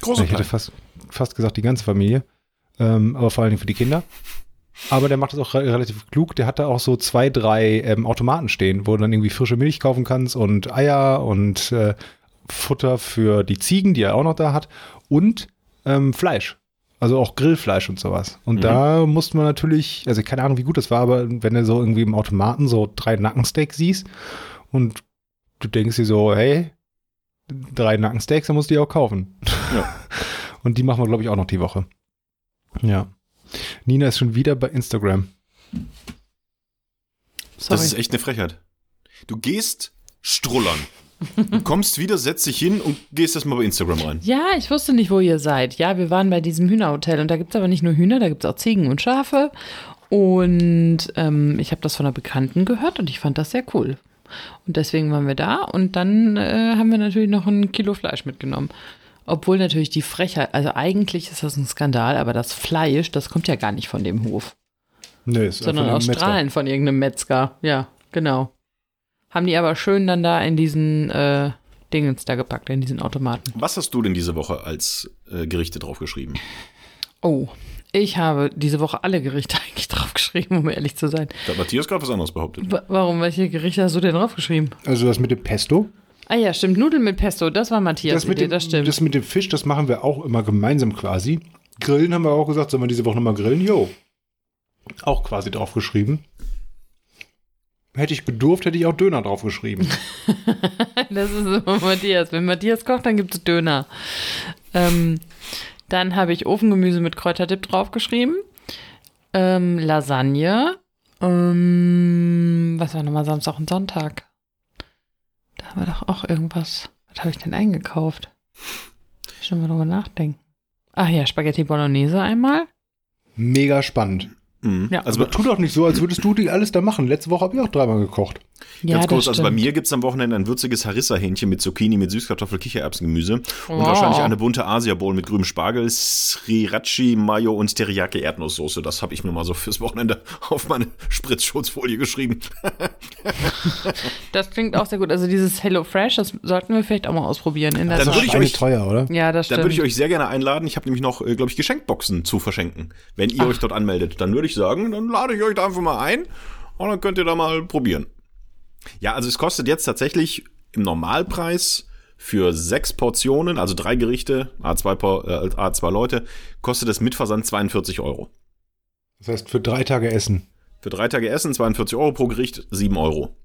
Große ich hätte fast, fast gesagt die ganze Familie, ähm, aber vor allen Dingen für die Kinder. Aber der macht das auch re relativ klug. Der hat da auch so zwei, drei ähm, Automaten stehen, wo du dann irgendwie frische Milch kaufen kannst und Eier und äh, Futter für die Ziegen, die er auch noch da hat und ähm, Fleisch. Also auch Grillfleisch und sowas. Und Mhm. da musste man natürlich, also keine Ahnung, wie gut das war, aber wenn du so irgendwie im Automaten so drei Nackensteaks siehst und du denkst dir so, hey, drei Nackensteaks, dann musst du die auch kaufen. Ja. Und die machen wir, glaube ich, auch noch die Woche. Ja. Nina ist schon wieder bei Instagram. Sorry. Das ist echt eine Frechheit. Du gehst strullern. Du kommst wieder, setzt dich hin und gehst erstmal bei Instagram rein. Ja, ich wusste nicht, wo ihr seid. Ja, wir waren bei diesem Hühnerhotel und da gibt es aber nicht nur Hühner, da gibt es auch Ziegen und Schafe. Und ähm, ich habe das von einer Bekannten gehört und ich fand das sehr cool. Und deswegen waren wir da und dann äh, haben wir natürlich noch ein Kilo Fleisch mitgenommen. Obwohl natürlich die Frechheit, also eigentlich ist das ein Skandal, aber das Fleisch, das kommt ja gar nicht von dem Hof, Nee, ist sondern aus Metzger. Strahlen von irgendeinem Metzger. Ja, genau. Haben die aber schön dann da in diesen äh, Dingens da gepackt, in diesen Automaten. Was hast du denn diese Woche als äh, Gerichte draufgeschrieben? Oh, ich habe diese Woche alle Gerichte eigentlich draufgeschrieben, um ehrlich zu sein. Da hat Matthias gerade was anderes behauptet. Wa- Warum? Welche Gerichte hast du denn draufgeschrieben? Also das mit dem Pesto. Ah ja, stimmt. Nudeln mit Pesto, das war Matthias Das mit, Idee, dem, das stimmt. das mit dem Fisch, das machen wir auch immer gemeinsam quasi. Grillen haben wir auch gesagt, sollen wir diese Woche nochmal grillen? Jo. Auch quasi draufgeschrieben. Hätte ich gedurft, hätte ich auch Döner draufgeschrieben. Das ist immer Matthias. Wenn Matthias kocht, dann gibt es Döner. Ähm, dann habe ich Ofengemüse mit Kräuterdip draufgeschrieben. Ähm, Lasagne. Ähm, was war nochmal Samstag und Sonntag? Da haben wir doch auch irgendwas. Was habe ich denn eingekauft? Schon mal drüber nachdenken. Ach ja, Spaghetti Bolognese einmal. Mega spannend. Mhm. Ja. Also, tu doch nicht so, als würdest du die alles da machen. Letzte Woche habe ich auch dreimal gekocht. Ja, Ganz kurz, also bei mir gibt's am Wochenende ein würziges Harissa-Hähnchen mit Zucchini, mit Süßkartoffel, Kichererbsengemüse und Wow. wahrscheinlich eine bunte Asia-Bowl mit grünem Spargel, Sriracha, Mayo und Teriyaki-Erdnusssoße. Das habe ich mir mal so fürs Wochenende auf meine Spritzschutzfolie geschrieben. Das klingt auch sehr gut. Also dieses Hello Fresh, das sollten wir vielleicht auch mal ausprobieren. In der Dann würde ich euch- teuer, oder? ja, das Dann stimmt. würde ich euch sehr gerne einladen. Ich habe nämlich noch, äh, glaube ich, Geschenkboxen zu verschenken, wenn ihr euch dort anmeldet. Dann würde ich sagen, dann lade ich euch da einfach mal ein und dann könnt ihr da mal probieren. Ja, also es kostet jetzt tatsächlich im Normalpreis für sechs Portionen, also drei Gerichte, A2, Po- äh, A2 Leute, kostet es mit Versand 42 Euro. Das heißt, für drei Tage Essen. Für drei Tage Essen 42 Euro pro Gericht, 7 Euro.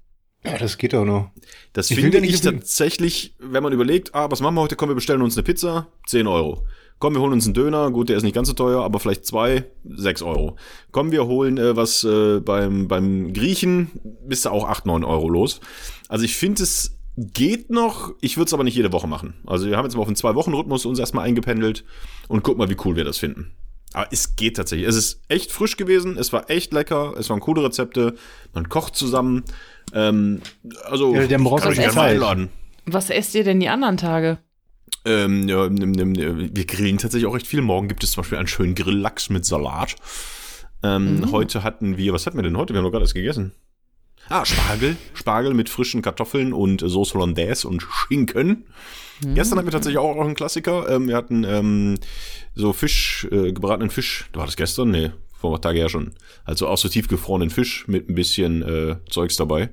Ja, das geht doch noch. Das Ich finde ich tatsächlich, wenn man überlegt, ah, was machen wir heute? Komm, wir bestellen uns eine Pizza, 10 Euro. Komm, wir holen uns einen Döner, gut, der ist nicht ganz so teuer, aber vielleicht zwei, 6 Euro. Komm, wir holen äh, was äh, beim, beim Griechen, bist du auch 8, 9 Euro los. Also ich finde, es geht noch, ich würde es aber nicht jede Woche machen. Also wir haben jetzt mal auf einen Zwei-Wochen-Rhythmus uns erstmal eingependelt und guck mal, wie cool wir das finden. Aber es geht tatsächlich. Es ist echt frisch gewesen, es war echt lecker, es waren coole Rezepte, man kocht zusammen. Ähm, also, Ja, der braucht kann auch ich gerne mal einladen. Was esst ihr denn die anderen Tage? Ähm, wir grillen tatsächlich auch recht viel. Morgen gibt es zum Beispiel einen schönen Grilllachs mit Salat. Ähm, Heute hatten wir, was hatten wir denn heute? Wir haben doch gerade erst gegessen. Ah, Spargel. Spargel mit frischen Kartoffeln und Sauce Hollandaise und Schinken. Gestern hatten wir tatsächlich auch, auch einen Klassiker. Ähm, wir hatten ähm, so Fisch, äh, gebratenen Fisch. War das gestern? Nee, vor ein paar Tagen ja schon. Also auch so tiefgefrorenen Fisch mit ein bisschen äh, Zeugs dabei.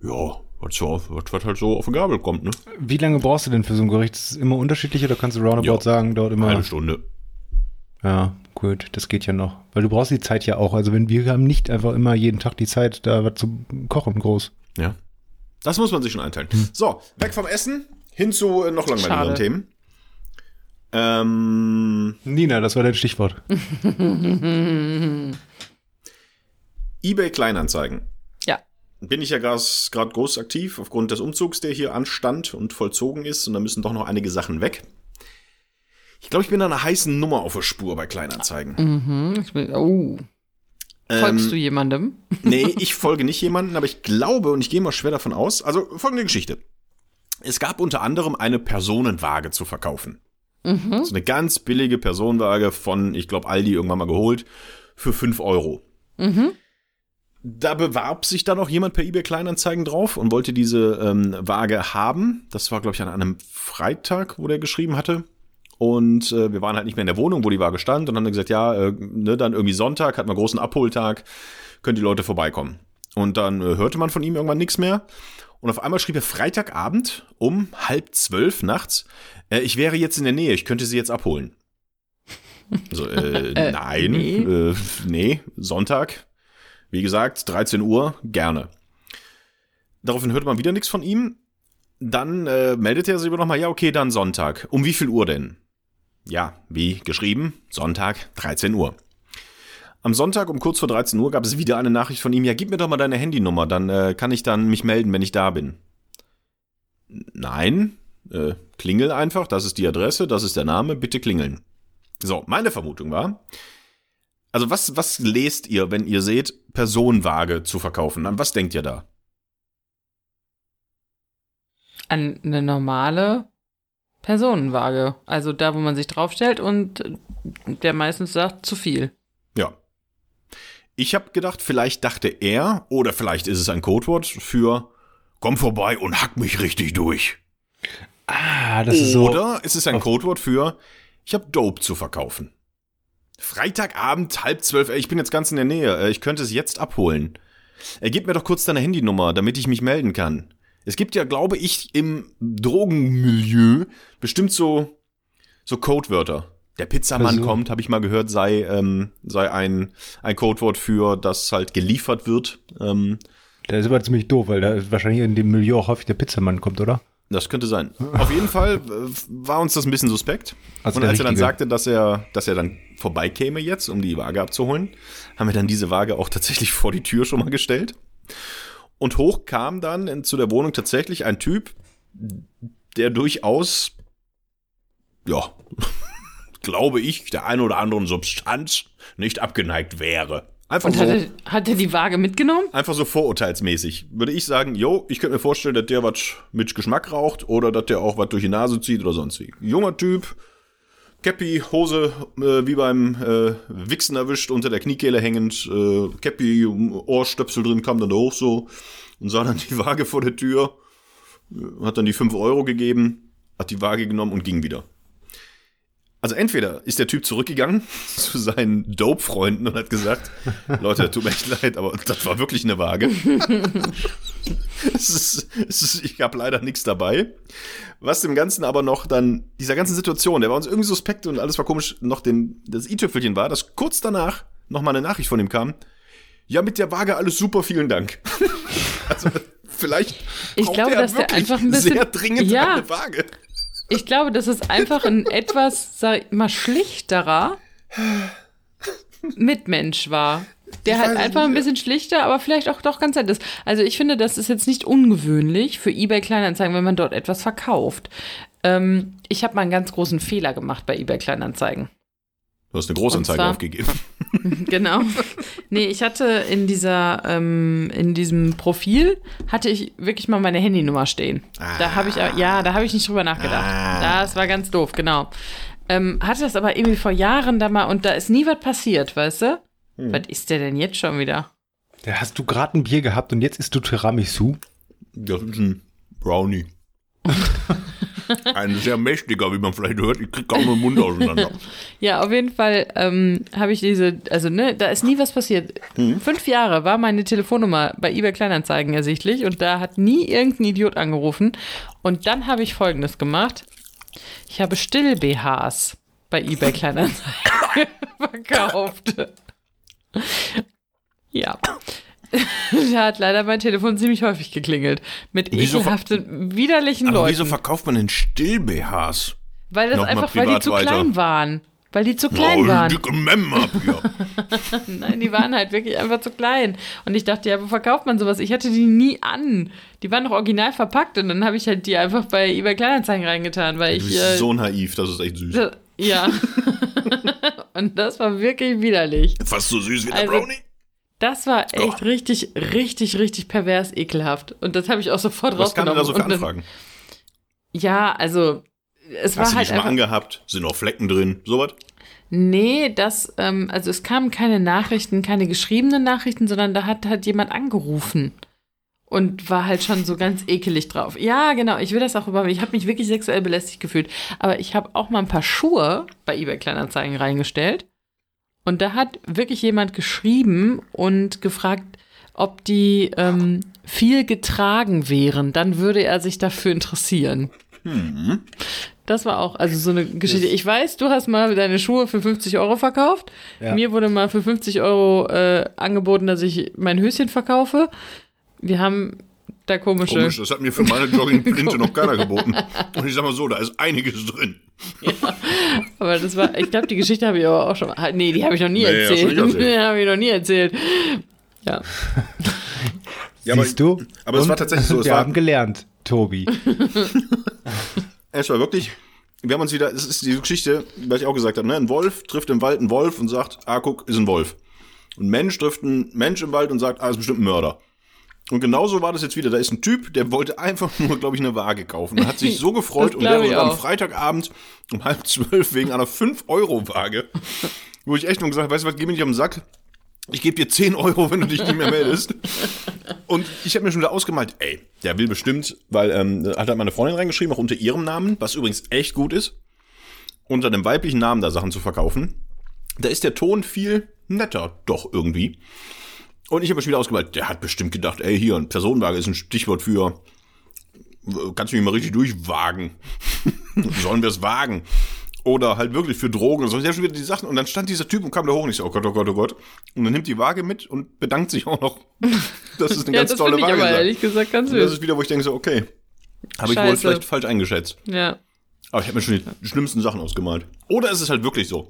Ja, was, so, was, was halt so auf die Gabel kommt, ne? Wie lange brauchst du denn für so ein Gericht? Ist es immer unterschiedlich oder kannst du roundabout Ja. sagen, dauert immer. Eine Stunde. Ja, gut, das geht ja noch. Weil du brauchst die Zeit ja auch. Also wenn wir haben nicht einfach immer jeden Tag die Zeit, da was zu kochen groß. Ja. Das muss man sich schon einteilen. So, weg vom Essen, hin zu äh, noch langweiligeren Schade. Themen. Ähm, Nina, das war dein Stichwort. eBay Kleinanzeigen. Bin ich ja gerade groß aktiv aufgrund des Umzugs, der hier anstand und vollzogen ist. Und da müssen doch noch einige Sachen weg. Ich glaube, ich bin da einer heißen Nummer auf der Spur bei Kleinanzeigen. Mhm. Will, oh. Folgst Ähm, du jemandem? Nee, ich folge nicht jemanden, aber ich glaube und ich gehe mal schwer davon aus. Also folgende Geschichte. Es gab unter anderem eine Personenwaage zu verkaufen. Mhm. So eine ganz billige Personenwaage von, ich glaube, Aldi irgendwann mal geholt, für 5 Euro. Mhm. Da bewarb sich dann auch jemand per eBay Kleinanzeigen drauf und wollte diese ähm, Waage haben. Das war, glaube ich, an einem Freitag, wo der geschrieben hatte. Und äh, wir waren halt nicht mehr in der Wohnung, wo die Waage stand und haben dann gesagt, ja, äh, ne, dann irgendwie Sonntag, hat man großen Abholtag, können die Leute vorbeikommen. Und dann äh, hörte man von ihm irgendwann nichts mehr. Und auf einmal schrieb er Freitagabend um halb zwölf nachts, äh, ich wäre jetzt in der Nähe, ich könnte sie jetzt abholen. So, äh, Äh, nein, nee. Äh, nee, Sonntag. Wie gesagt, 13 Uhr, gerne. Daraufhin hörte man wieder nichts von ihm. Dann äh, meldete er sich aber nochmal, ja, okay, dann Sonntag. Um wie viel Uhr denn? Ja, wie geschrieben, Sonntag, 13 Uhr. Am Sonntag um kurz vor 13 Uhr gab es wieder eine Nachricht von ihm, ja, gib mir doch mal deine Handynummer, dann äh, kann ich dann mich melden, wenn ich da bin. Nein, äh, klingel einfach, das ist die Adresse, das ist der Name, bitte klingeln. So, meine Vermutung war, also was, was lest ihr, wenn ihr seht, Personenwaage zu verkaufen? An was denkt ihr da? An eine normale Personenwaage. Also da, wo man sich draufstellt und der meistens sagt, zu viel. Ja. Ich habe gedacht, vielleicht dachte er, oder vielleicht ist es ein Codewort für komm vorbei und hack mich richtig durch. Ah, das ist so. Oder ist es ein Codewort für ich habe Dope zu verkaufen. Freitagabend, halb zwölf, ich bin jetzt ganz in der Nähe, äh, ich könnte es jetzt abholen. Er gib mir doch kurz deine Handynummer, damit ich mich melden kann. Es gibt ja, glaube ich, im Drogenmilieu bestimmt so, so Codewörter. Der Pizzamann Also- kommt, habe ich mal gehört, sei, ähm, sei ein, ein Codewort für, das halt geliefert wird. Ähm, Das ist aber ziemlich doof, weil da wahrscheinlich in dem Milieu auch häufig der Pizzamann kommt, oder? Das könnte sein. Auf jeden Fall äh, war uns das ein bisschen suspekt. Also und als er dann sagte, dass er, dass er dann vorbeikäme jetzt, um die Waage abzuholen, haben wir dann diese Waage auch tatsächlich vor die Tür schon mal gestellt. Und hoch kam dann in, zu der Wohnung tatsächlich ein Typ, der durchaus, ja, glaube ich, der ein oder anderen Substanz nicht abgeneigt wäre. Einfach Und so. hat, er, hat er die Waage mitgenommen? Einfach so vorurteilsmäßig. Würde ich sagen, jo, ich könnte mir vorstellen, dass der was mit Geschmack raucht oder dass der auch was durch die Nase zieht oder sonst wie. Junger Typ, Cappy, Hose äh, wie beim äh, Wichsen erwischt, unter der Kniekehle hängend, äh, Cappy, Ohrstöpsel drin, kam dann da hoch so und sah dann die Waage vor der Tür, äh, hat dann die 5 Euro gegeben, hat die Waage genommen und ging wieder. Also entweder ist der Typ zurückgegangen zu seinen Dope-Freunden und hat gesagt, Leute, tut mir echt leid, aber das war wirklich eine Waage. es ist, es ist, ich habe leider nichts dabei. Was dem Ganzen aber noch dann, dieser ganzen Situation, der war uns irgendwie suspekt und alles war komisch, noch den, das i-Tüpfelchen war, dass kurz danach noch mal eine Nachricht von ihm kam. Ja, mit der Waage alles super, vielen Dank. also vielleicht Ich glaube, er dass der wirklich einfach ein bisschen- sehr dringend Ja. eine Waage. Ich glaube, das ist einfach ein etwas, sag ich mal, schlichterer Mitmensch war. Der halt einfach ein bisschen schlichter, aber vielleicht auch doch ganz nett ist. Also ich finde, das ist jetzt nicht ungewöhnlich für eBay Kleinanzeigen, wenn man dort etwas verkauft. Ähm, ich habe mal einen ganz großen Fehler gemacht bei eBay Kleinanzeigen. Du hast eine Großanzeige zwar- aufgegeben. Genau. Nee, ich hatte in dieser, ähm, in diesem Profil hatte ich wirklich mal meine Handynummer stehen. Da habe ich, ja, da habe ich nicht drüber nachgedacht. Ah. Das war ganz doof, genau. Ähm, hatte das aber irgendwie vor Jahren da mal und da ist nie was passiert, weißt du? Hm. Was ist der denn jetzt schon wieder? Da hast du gerade ein Bier gehabt und jetzt isst du Tiramisu. Das ist ein Brownie. ein sehr mächtiger, wie man vielleicht hört. Ich krieg kaum den Mund auseinander. Ja, auf jeden Fall ähm, habe ich diese, also ne, da ist nie was passiert. Fünf Jahre war meine Telefonnummer bei eBay Kleinanzeigen ersichtlich und da hat nie irgendein Idiot angerufen. Und dann habe ich Folgendes gemacht. Ich habe Still-BHs bei eBay Kleinanzeigen verkauft. Ja. Da hat leider mein Telefon ziemlich häufig geklingelt. Mit Wieso ekelhaften, widerlichen Aber Leuten. wieso verkauft man denn Still-BHs? weil das Nochmal einfach, weil die zu weiter. klein waren. Weil die zu klein oh, waren. dicke Mem ab hier. Nein, die waren halt wirklich einfach zu klein. Und ich dachte, ja, wo verkauft man sowas? Ich hatte die nie an. Die waren noch original verpackt und dann habe ich halt die einfach bei eBay Kleinanzeigen reingetan, weil Du ich. bist Äh, so naiv, das ist echt süß. das- ja. und das war wirklich widerlich. Fast so süß wie der Also- Brownie. Das war echt richtig, richtig, richtig pervers ekelhaft. Und das habe ich auch sofort Was kam denn rausgenommen. da so für dann- Anfragen? Ja, also es war Hast du die halt schon mal angehabt? Sind noch Flecken drin? Sowas? Nee, das, ähm, also es kamen keine Nachrichten, keine geschriebenen Nachrichten, sondern da hat halt jemand angerufen und war halt schon so ganz ekelig drauf. Ja, genau, ich will das auch über, ich habe mich wirklich sexuell belästigt gefühlt, aber ich habe auch mal ein paar Schuhe bei eBay Kleinanzeigen reingestellt und da hat wirklich jemand geschrieben und gefragt, ob die ähm, viel getragen wären, dann würde er sich dafür interessieren. Das war auch, also so eine Geschichte. Ich weiß, du hast mal deine Schuhe für 50 Euro verkauft. Ja. Mir wurde mal für 50 Euro äh, angeboten, dass ich mein Höschen verkaufe. Wir haben da komische. Komisch, das hat mir für meine Joggingplinte noch keiner geboten. Und ich sag mal so, da ist einiges drin. Aber das war, ich glaube, die Geschichte habe ich aber auch schon mal. Nee, die habe ich noch nie Nee, erzählt. Die habe ich noch nie erzählt. Ja. Ja, aber- Siehst du? aber es war tatsächlich so, es Wir war- haben gelernt, Tobi. Es war wirklich, wir haben uns wieder, es ist die Geschichte, was ich auch gesagt habe, ne? Ein Wolf trifft im Wald einen Wolf und sagt, ah, guck, ist ein Wolf. Ein Mensch trifft einen Mensch im Wald und sagt, ah, ist bestimmt ein Mörder. Und genauso war das jetzt wieder. Da ist ein Typ, der wollte einfach nur, glaube ich, eine Waage kaufen und hat sich so gefreut und ich sogar am. Freitagabend um halb zwölf wegen einer 5-Euro-Waage, wo ich echt nur gesagt habe, weißt du was, geh mir nicht den Sack. Ich gebe dir 10 Euro, wenn du dich nicht mehr meldest. Und ich habe mir schon wieder ausgemalt, ey, der will bestimmt, weil ähm, hat halt meine Freundin reingeschrieben, auch unter ihrem Namen, was übrigens echt gut ist, unter dem weiblichen Namen da Sachen zu verkaufen. Da ist der Ton viel netter, doch irgendwie. Und ich habe mir schon wieder ausgemalt, der hat bestimmt gedacht, ey, hier, ein Personenwagen ist ein Stichwort für, kannst du mich mal richtig durchwagen? Sollen wir es wagen? Oder halt wirklich für Drogen oder so. Ich habe schon wieder die Sachen und dann stand dieser Typ und kam da hoch und ich so, oh Gott, oh Gott, oh Gott. Und dann nimmt die Waage mit und bedankt sich auch noch, dass es eine Ja, ganz das tolle finde ich Waage aber ehrlich gesagt ganz Und das ist wieder, wo ich denke so, okay, habe ich wohl vielleicht falsch eingeschätzt. Ja. Aber ich habe mir schon die schlimmsten Sachen ausgemalt. Oder ist es halt wirklich so?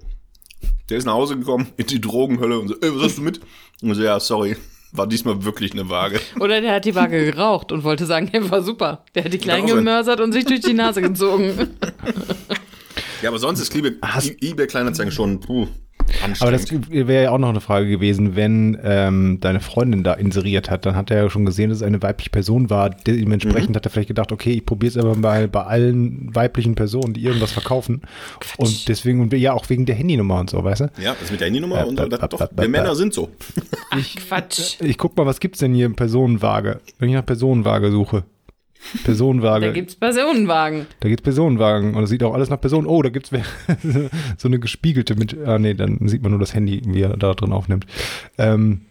Der ist nach Hause gekommen in die Drogenhölle und so, ey, was hast du mit? Und so, ja, sorry, war diesmal wirklich eine Waage. Oder der hat die Waage geraucht und wollte sagen, hey, war super. Der hat die klein Kann auch sein. gemörsert und sich durch die Nase gezogen. Ja, aber sonst ist Liebe, Hast- I- eBay Kleinanzeigen schon, puh, Aber das wäre ja auch noch eine Frage gewesen, wenn ähm, deine Freundin da inseriert hat, dann hat er ja schon gesehen, dass es eine weibliche Person war. Dementsprechend Mhm. hat er vielleicht gedacht, okay, ich probiere es aber mal bei allen weiblichen Personen, die irgendwas verkaufen. Und deswegen, und ja, auch wegen der Handynummer und so, weißt du? ja, das mit der Handynummer Äh, und äh, doch, äh, wir Männer sind so. Quatsch. Ich guck mal, was gibt's denn hier in Personenwaage? Wenn ich nach Personenwaage suche. Personenwaage. Da gibt's Personenwagen. Da gibt's Personenwagen und es sieht auch alles nach Personen. Oh, da gibt's so eine gespiegelte mit. Ah, nee, dann sieht man nur das Handy, wie er da drin aufnimmt. Ähm,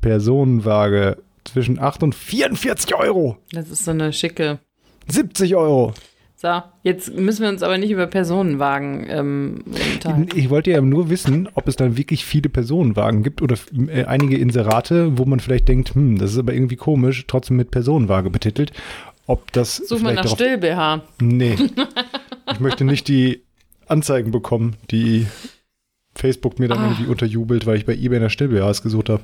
Personenwaage zwischen 8 und 44 Euro. Das ist so eine schicke. 70 Euro. So, jetzt müssen wir uns aber nicht über Personenwagen ähm, unterhalten. Ich wollte ja nur wissen, ob es dann wirklich viele Personenwagen gibt oder äh, einige Inserate, wo man vielleicht denkt, hm, das ist aber irgendwie komisch, trotzdem mit Personenwaage betitelt. Ob das Such mal nach Still-BH. Nee. ich möchte nicht die Anzeigen bekommen, die Facebook mir dann Ah. irgendwie unterjubelt, weil ich bei eBay nach Stillbehaars gesucht habe.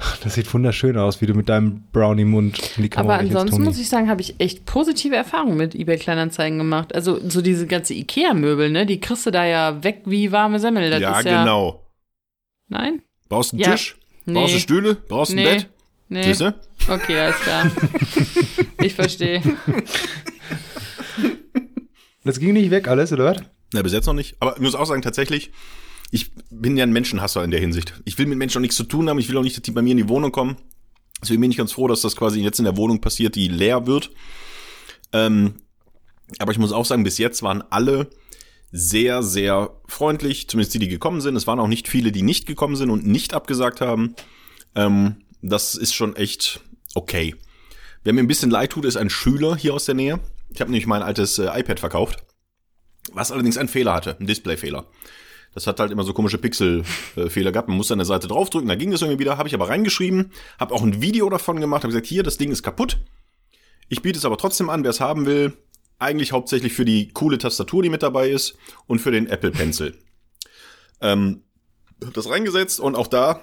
Das sieht wunderschön aus, wie du mit deinem Brownie-Mund in die Kamera Aber ansonsten muss ich sagen, habe ich echt positive Erfahrungen mit eBay Kleinanzeigen gemacht. Also so diese ganze Ikea-Möbel, ne, die kriegst du da ja weg wie warme Semmel. Das ja, ist ja, genau. Nein? Brauchst einen Ja. Tisch? Brauchst du Nee. Stühle? Brauchst ein Nee. Bett? Nee. Siehst du? Okay, alles klar. ich verstehe. Das ging nicht weg alles, oder was? Na, bis jetzt noch nicht. Aber ich muss auch sagen, tatsächlich, ich bin ja ein Menschenhasser in der Hinsicht. Ich will mit Menschen auch nichts zu tun haben. Ich will auch nicht, dass die bei mir in die Wohnung kommen. Deswegen bin ich ganz froh, dass das quasi jetzt in der Wohnung passiert, die leer wird. Ähm, aber ich muss auch sagen, bis jetzt waren alle sehr, sehr freundlich, zumindest die, die gekommen sind. Es waren auch nicht viele, die nicht gekommen sind und nicht abgesagt haben. Ähm, das ist schon echt okay. Wer mir ein bisschen leid tut, ist ein Schüler hier aus der Nähe. Ich habe nämlich mein altes äh, iPad verkauft, was allerdings einen Fehler hatte, einen Displayfehler. Das hat halt immer so komische Pixelfehler gehabt. Man musste an der Seite draufdrücken, da ging das irgendwie wieder. Habe ich aber reingeschrieben, habe auch ein Video davon gemacht, habe gesagt, hier, das Ding ist kaputt. Ich biete es aber trotzdem an, wer es haben will. Eigentlich hauptsächlich für die coole Tastatur, die mit dabei ist und für den Apple Pencil. Ähm, hab das reingesetzt und auch da,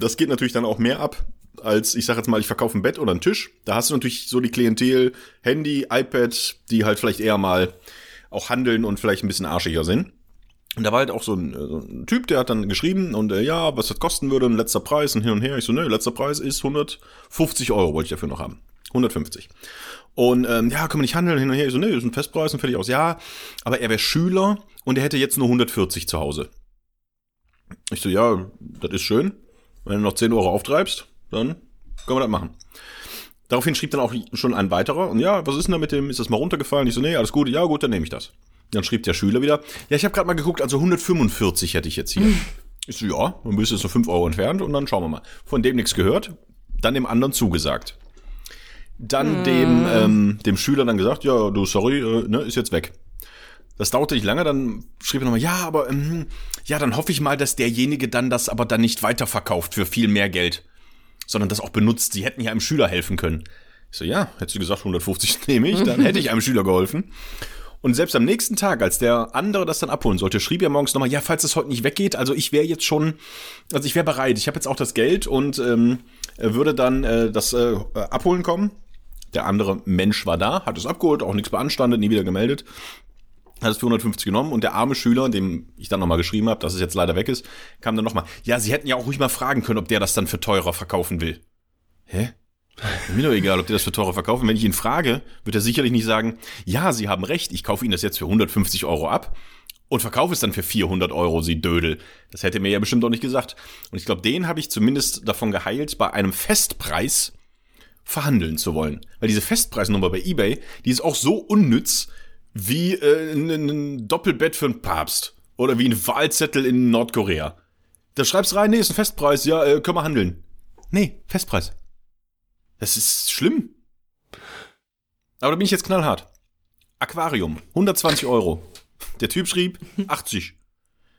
das geht natürlich dann auch mehr ab als, ich sag jetzt mal, ich verkaufe ein Bett oder einen Tisch. Da hast du natürlich so die Klientel, Handy, iPad, die halt vielleicht eher mal auch handeln und vielleicht ein bisschen arschiger sind. Und da war halt auch so ein, so ein Typ, der hat dann geschrieben und äh, ja, was das kosten würde, ein letzter Preis und hin und her. Ich so, ne, letzter Preis ist 150 Euro, wollte ich dafür noch haben. 150. Und ähm, ja, können wir nicht handeln hin und her. Ich so, ne, ist ein Festpreis und fertig aus. Ja, aber er wäre Schüler und er hätte jetzt nur 140 zu Hause. Ich so, ja, das ist schön. Wenn du noch 10 Euro auftreibst, dann können wir das machen. Daraufhin schrieb dann auch schon ein weiterer. Und ja, was ist denn da mit dem? Ist das mal runtergefallen? Ich so, nee, alles gut. Ja, gut, dann nehme ich das. Dann schrieb der Schüler wieder, ja, ich habe gerade mal geguckt, also 145 hätte ich jetzt hier. Ich so, ja, dann bist du so 5 Euro entfernt und dann schauen wir mal. Von dem nichts gehört, dann dem anderen zugesagt. Dann dem, ähm, dem Schüler dann gesagt, ja, du, sorry, äh, ne, ist jetzt weg. Das dauerte nicht lange, dann schrieb er nochmal, ja, aber ähm, ja, dann hoffe ich mal, dass derjenige dann das aber dann nicht weiterverkauft für viel mehr Geld, sondern das auch benutzt. Sie hätten ja einem Schüler helfen können. Ich so, ja, hättest du gesagt, 150 nehme ich, dann hätte ich einem Schüler geholfen. Und selbst am nächsten Tag, als der andere das dann abholen sollte, schrieb er morgens nochmal, ja, falls es heute nicht weggeht, also ich wäre jetzt schon, also ich wäre bereit, ich habe jetzt auch das Geld und ähm, würde dann äh, das äh, abholen kommen. Der andere Mensch war da, hat es abgeholt, auch nichts beanstandet, nie wieder gemeldet. Hat es für 150 genommen und der arme Schüler, dem ich dann nochmal geschrieben habe, dass es jetzt leider weg ist, kam dann nochmal, ja, sie hätten ja auch ruhig mal fragen können, ob der das dann für teurer verkaufen will. Hä? Mir doch egal, ob die das für teurer verkaufen. Wenn ich ihn frage, wird er sicherlich nicht sagen, ja, Sie haben recht, ich kaufe Ihnen das jetzt für 150 Euro ab und verkaufe es dann für 400 Euro, Sie Dödel. Das hätte er mir ja bestimmt auch nicht gesagt. Und ich glaube, den habe ich zumindest davon geheilt, bei einem Festpreis verhandeln zu wollen. Weil diese Festpreisnummer bei eBay, die ist auch so unnütz wie äh, ein, Doppelbett für einen Papst oder wie ein Wahlzettel in Nordkorea. Da schreibst rein, nee, ist ein Festpreis, ja, äh, können wir handeln. Nee, Festpreis. Das ist schlimm. Aber da bin ich jetzt knallhart. Aquarium, 120 Euro. Der Typ schrieb 80.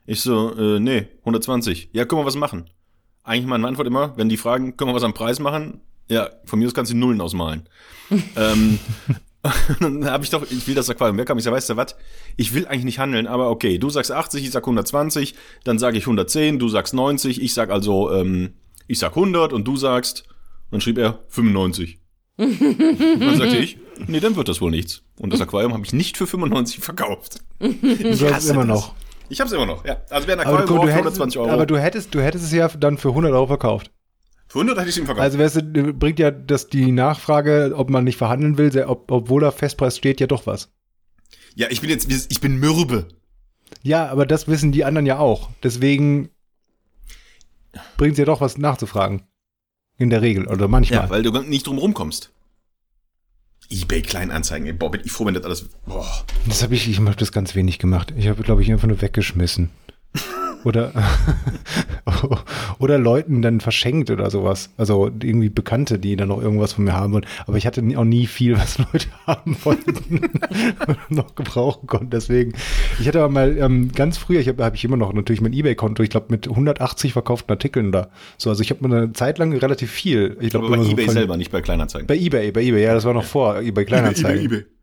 Ich so, äh, nee, 120. Ja, können wir was machen? Eigentlich meine Antwort immer, wenn die fragen, können wir was am Preis machen? Ja, von mir aus kannst du Nullen ausmalen. ähm, dann habe ich doch, ich will das Aquarium weghaben. Ich sag, weißt du was? Ich will eigentlich nicht handeln, aber okay, du sagst 80, ich sag 120, dann sage ich 110, du sagst 90, ich sag also, ähm, ich sag 100 und du sagst dann schrieb er 95. dann sagte ich, nee, dann wird das wohl nichts. Und das Aquarium habe ich nicht für 95 verkauft. Du hast es immer noch. Ich habe es immer noch, ja. Also wer ein Aber Aquarium du, braucht, du für hättest, 120 Euro. aber du hättest, du hättest es ja dann für 100 Euro verkauft. für 100 hätte ich es ihm verkauft. Also weißt du, bringt ja das die Nachfrage, ob man nicht verhandeln will, sehr, ob, obwohl da Festpreis steht, ja doch was. ja, ich bin jetzt, ich bin mürbe. Ja, aber das wissen die anderen ja auch. Deswegen bringt es ja doch was nachzufragen. In der Regel oder manchmal. Ja, weil du nicht drum rumkommst. eBay Kleinanzeigen, ey, boah, bin ich froh, wenn das alles, boah. Das habe ich, ich habe das ganz wenig gemacht. Ich habe, glaube ich, einfach nur weggeschmissen. Oder, oder Leuten dann verschenkt oder sowas. Also irgendwie Bekannte, die dann noch irgendwas von mir haben wollen. Aber ich hatte auch nie viel, was Leute haben wollten noch gebrauchen konnten. Deswegen, ich hatte aber mal ähm, ganz früher, ich habe hab ich immer noch natürlich mein Ebay-Konto, ich glaube mit 180 verkauften Artikeln da. So, also ich habe mir eine Zeit lang relativ viel. Ich glaub, Aber bei so eBay selber, nicht bei Kleinanzeigen. Bei eBay, bei eBay, ja, das war noch vor eBay Kleinanzeigen. eBay, eBay.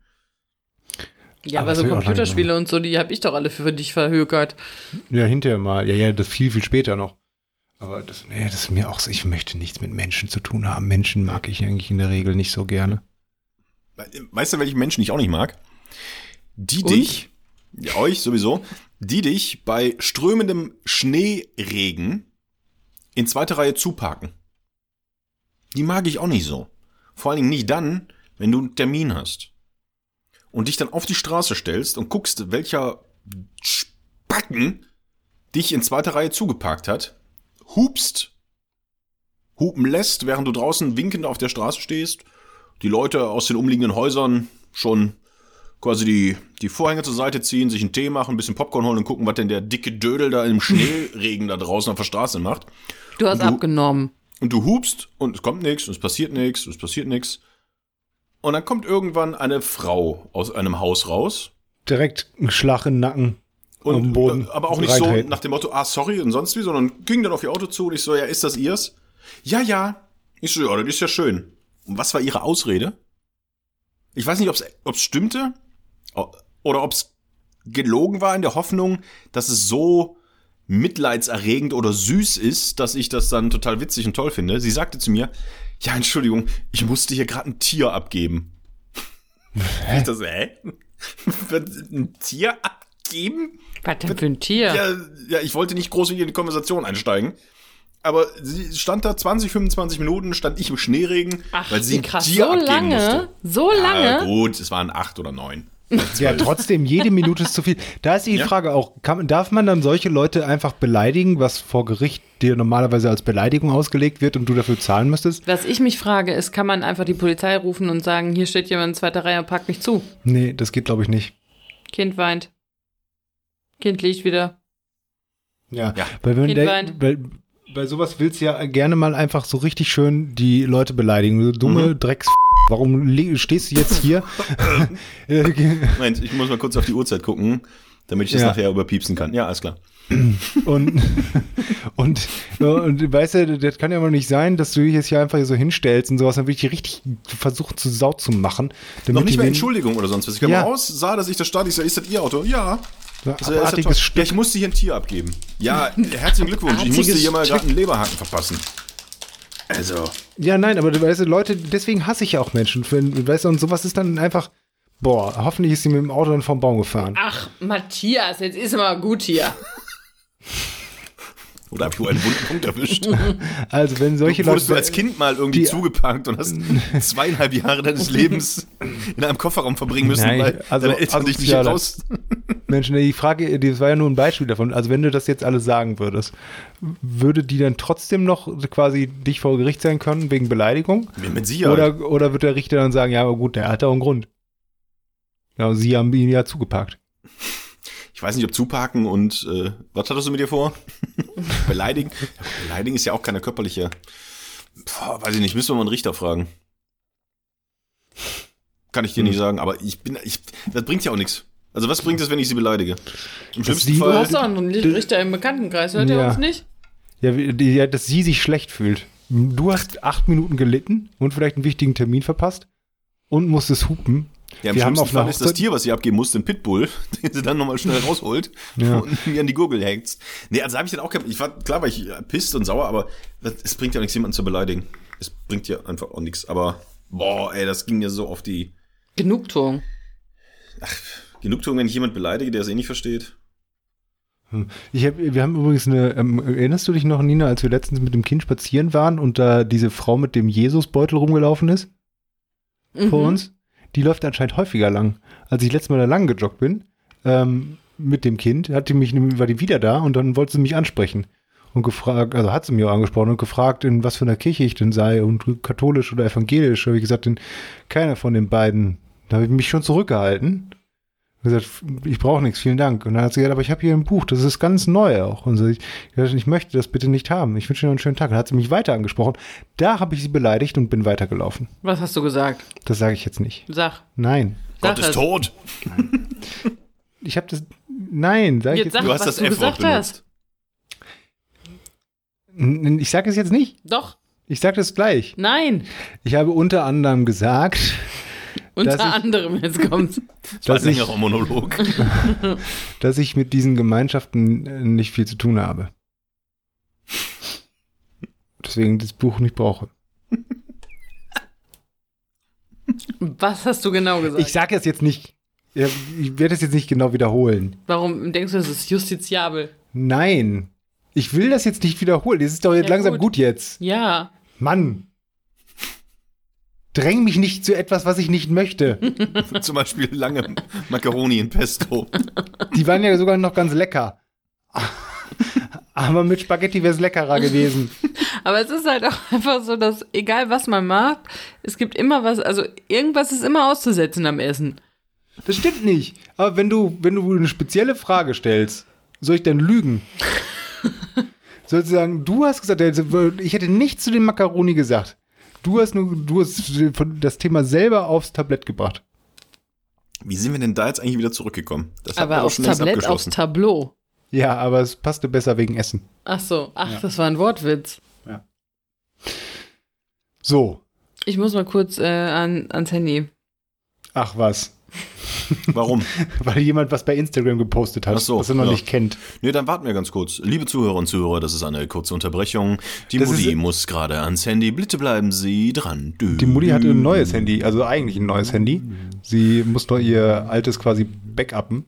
Ja, Aber aber so Computerspiele und so, die habe ich doch alle für dich verhökert. Ja, hinterher mal. Ja, ja, das viel, viel später noch. Aber das, nee, das ist mir auch so, ich möchte nichts mit Menschen zu tun haben. Menschen mag ich eigentlich in der Regel nicht so gerne. Weißt du, welche Menschen ich auch nicht mag? Die Und? dich, ja, euch sowieso, die dich bei strömendem Schneeregen in zweite Reihe zuparken. Die mag ich auch nicht so. Vor allen Dingen nicht dann, wenn du einen Termin hast. Und dich dann auf die Straße stellst und guckst, welcher Spacken dich in zweiter Reihe zugeparkt hat, hupst, hupen lässt, während du draußen winkend auf der Straße stehst, die Leute aus den umliegenden Häusern schon quasi die, die Vorhänge zur Seite ziehen, sich einen Tee machen, ein bisschen Popcorn holen und gucken, was denn der dicke Dödel da im Schneeregen da draußen auf der Straße macht. Du hast Du- abgenommen. Und du hupst und es kommt nichts, und es passiert nichts, und es passiert nichts. Und dann kommt irgendwann eine Frau aus einem Haus raus. Direkt ein Schlag in den Nacken. Und, dem Boden. äh, aber auch nicht so nach dem Motto, ah, sorry und sonst wie, sondern ging dann auf ihr Auto zu und ich so, ja, ist das ihrs? Ja, ja. Ich so, ja, das ist ja schön. Und was war ihre Ausrede? Ich weiß nicht, ob es stimmte oder ob es gelogen war in der Hoffnung, dass es so mitleidserregend oder süß ist, dass ich das dann total witzig und toll finde. Sie sagte zu mir, ja, Entschuldigung, ich musste hier gerade ein Tier abgeben. Ich das, hä? ein Tier abgeben? Was denn für ein Tier? Ja, ja, ich wollte nicht groß in die Konversation einsteigen. Aber sie stand da 20, 25 Minuten, stand ich im Schneeregen, Ach, weil sie ein krass. Tier so abgeben lange? musste. So Ja, lange? gut, es waren acht oder neun. Ja, trotzdem, jede Minute ist zu viel. Da ist die Ja. Frage auch, kann, darf man dann solche Leute einfach beleidigen, was vor Gericht dir normalerweise als Beleidigung ausgelegt wird und du dafür zahlen müsstest? Was ich mich frage, ist, kann man einfach die Polizei rufen und sagen, hier steht jemand in zweiter Reihe und packt mich zu. Nee, das geht glaube ich nicht. Kind weint. Kind liegt wieder. Ja, Ja. weil wenn Kind der, weint. weil, bei sowas willst du ja gerne mal einfach so richtig schön die Leute beleidigen. Du dumme Mhm. Drecks. Warum stehst du jetzt hier? Äh, Moment, ich muss mal kurz auf die Uhrzeit gucken, damit ich das Ja. nachher überpiepsen kann. Ja, alles klar. und, und, und weißt du, das kann ja wohl nicht sein, dass du dich jetzt hier einfach so hinstellst und sowas, dann will ich dich richtig versuchen zu Sau zu machen. Noch nicht mehr Entschuldigung oder sonst was. Ich kam Ja. raus, sah, dass ich da stand, ich so, ist das Ihr Auto? Ja. So, Ich so, ja, ja, ich musste hier ein Tier abgeben. Ja, herzlichen Glückwunsch. Ich musste hier mal gerade einen Leberhaken verpassen. Also, Ja, nein, aber du weißt, du, Leute, deswegen hasse ich ja auch Menschen. Weißt du, und sowas ist dann einfach, boah, hoffentlich ist sie mit dem Auto dann vom Baum gefahren. Ach, Matthias, jetzt ist mal gut hier. oder hab ich wohl einen wunden Punkt erwischt? Also, wenn solche Wurdest Leute. du als Kind mal irgendwie die- zugeparkt und hast zweieinhalb Jahre deines Lebens in einem Kofferraum verbringen müssen, Nein, weil also deine Eltern dich nicht raus... Menschen, die Frage, das war ja nur ein Beispiel davon. Also, wenn du das jetzt alles sagen würdest, würde die dann trotzdem noch quasi dich vor Gericht sein können wegen Beleidigung? Mit Sicherheit. Oder, oder wird der Richter dann sagen, ja, aber gut, der hat auch einen Grund. Ja, sie haben ihn ja zugeparkt. Ich weiß nicht, ob zuparken und äh, was hattest du mit dir vor? Beleidigen? Beleidigen ist ja auch keine körperliche. Boah, weiß ich nicht, müssen wir mal einen Richter fragen. Kann ich dir Hm. nicht sagen, aber ich bin, ich, das bringt ja auch nichts. Also was bringt es, wenn ich sie beleidige? Im schlimmsten sie- Du Fall. hast doch einen Richter im Bekanntenkreis, hört ihr Ja. uns nicht? Ja, ja, dass sie sich schlecht fühlt. Du hast acht Minuten gelitten und vielleicht einen wichtigen Termin verpasst und musstest hupen. Ja, im wir haben schlimmsten einer Fall ist das Tier, was sie abgeben musste, ein Pitbull, den sie dann nochmal schnell rausholt Ja. und mir an die Gurgel hängt. Nee, also habe ich dann auch kein, ich war, klar war ich pisst und sauer, aber es bringt ja nichts, jemanden zu beleidigen. Es bringt ja einfach auch nichts. Aber, boah, ey, das ging ja so auf die Genugtuung. Genugtuung, wenn ich jemand beleidige, der es eh nicht versteht. Ich hab, wir haben übrigens eine, ähm, erinnerst du dich noch, Nina, als wir letztens mit dem Kind spazieren waren und da diese Frau mit dem Jesusbeutel rumgelaufen ist vor Mhm. uns? Die läuft anscheinend häufiger lang. Als ich letztes Mal da lang gejoggt bin, ähm, mit dem Kind, hat mich, war die wieder da und dann wollte sie mich ansprechen. Und gefragt, also hat sie mir auch angesprochen und gefragt, in was für einer Kirche ich denn sei und katholisch oder evangelisch. Habe ich gesagt, in keiner von den beiden. Da habe ich mich schon zurückgehalten. Und gesagt, ich brauche nichts, vielen Dank. Und dann hat sie gesagt, aber ich habe hier ein Buch, das ist ganz neu auch. Und so, ich, ich möchte das bitte nicht haben. Ich wünsche dir noch einen schönen Tag. Dann hat sie mich weiter angesprochen. Da habe ich sie beleidigt und bin weitergelaufen. Was hast du gesagt? Das sage ich jetzt nicht. Sag. Nein. Sag Gott ist es. tot. Ich habe das. Nein, sage ich Jetzt jetzt sag, Du hast was das du F-Wort gesagt hast. nicht. Ich sage es jetzt nicht. Doch. Ich sage das gleich. Nein. Ich habe unter anderem gesagt, Unter ich- anderem, jetzt kommt's. Das ein ich, längerer Monolog. dass ich mit diesen Gemeinschaften äh, nicht viel zu tun habe. Deswegen das Buch nicht brauche. Was hast du genau gesagt? Ich sage es jetzt nicht. Ich werde es jetzt nicht genau wiederholen. Warum denkst du, das ist justiziabel? Nein. Ich will das jetzt nicht wiederholen. Es ist doch jetzt Ja, langsam gut. gut jetzt. Ja. Mann. Dräng mich nicht zu etwas, was ich nicht möchte. Zum Beispiel lange Macaroni in Pesto. Die waren ja sogar noch ganz lecker. Aber mit Spaghetti wäre es leckerer gewesen. Aber es ist halt auch einfach so, dass egal was man macht, es gibt immer was, also irgendwas ist immer auszusetzen am Essen. Das stimmt nicht. Aber wenn du, wenn du eine spezielle Frage stellst, soll ich denn lügen? Sollst du sagen, du hast gesagt, ich hätte nichts zu den Macaroni gesagt. Du hast nur, du hast das Thema selber aufs Tablett gebracht. Wie sind wir denn da jetzt eigentlich wieder zurückgekommen? Das Aber aufs Tablett, aufs Tableau. Ja, aber es passte besser wegen Essen. Ach so, ach, ja. das war ein Wortwitz. Ja. So. Ich muss mal kurz äh, an, ans Handy. Ach was. Warum? Weil jemand was bei Instagram gepostet hat, so, was er noch ja. nicht kennt. Nee, dann warten wir ganz kurz. Liebe Zuhörer und Zuhörer, das ist eine kurze Unterbrechung. Die Das Mutti muss gerade ans Handy. Bitte bleiben Sie dran. Dü. Die Mutti hatte ein neues Handy, also eigentlich ein neues Handy. Sie muss doch ihr altes quasi backuppen.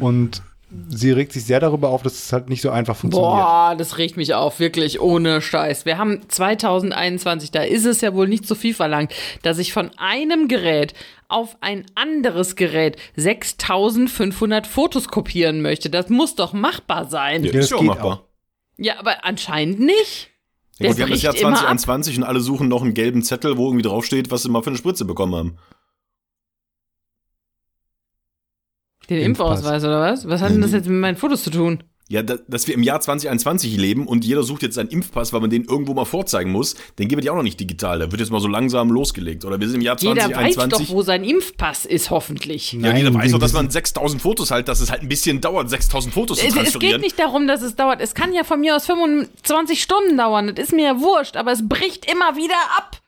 Und sie regt sich sehr darüber auf, dass es halt nicht so einfach funktioniert. Boah, das regt mich auf, wirklich ohne Scheiß. Wir haben 2021, da ist es ja wohl nicht so viel verlangt, dass ich von einem Gerät auf ein anderes Gerät 6500 Fotos kopieren möchte. Das muss doch machbar sein. Ja, Ja, ist das ja auch machbar. Ja, aber anscheinend nicht. Ja, gut, wir haben das Jahr immer ab. 2021 und alle suchen noch einen gelben Zettel, wo irgendwie draufsteht, was sie mal für eine Spritze bekommen haben. Den Impfpass. Impfausweis oder was? Was hat denn das jetzt mit meinen Fotos zu tun? Ja, da, dass wir im Jahr 2021 leben und jeder sucht jetzt seinen Impfpass, weil man den irgendwo mal vorzeigen muss, den gibt es ja auch noch nicht digital. Der wird jetzt mal so langsam losgelegt. Oder wir sind im Jahr Jeder weiß 2021. doch, wo sein Impfpass ist, hoffentlich. ja, jeder Nein, weiß doch, dass man 6000 Fotos halt, dass es halt ein bisschen dauert, 6000 Fotos zu Es, es geht transferieren. nicht darum, dass es dauert. Es kann ja von mir aus 25 Stunden dauern. Das ist mir ja wurscht, aber es bricht immer wieder ab.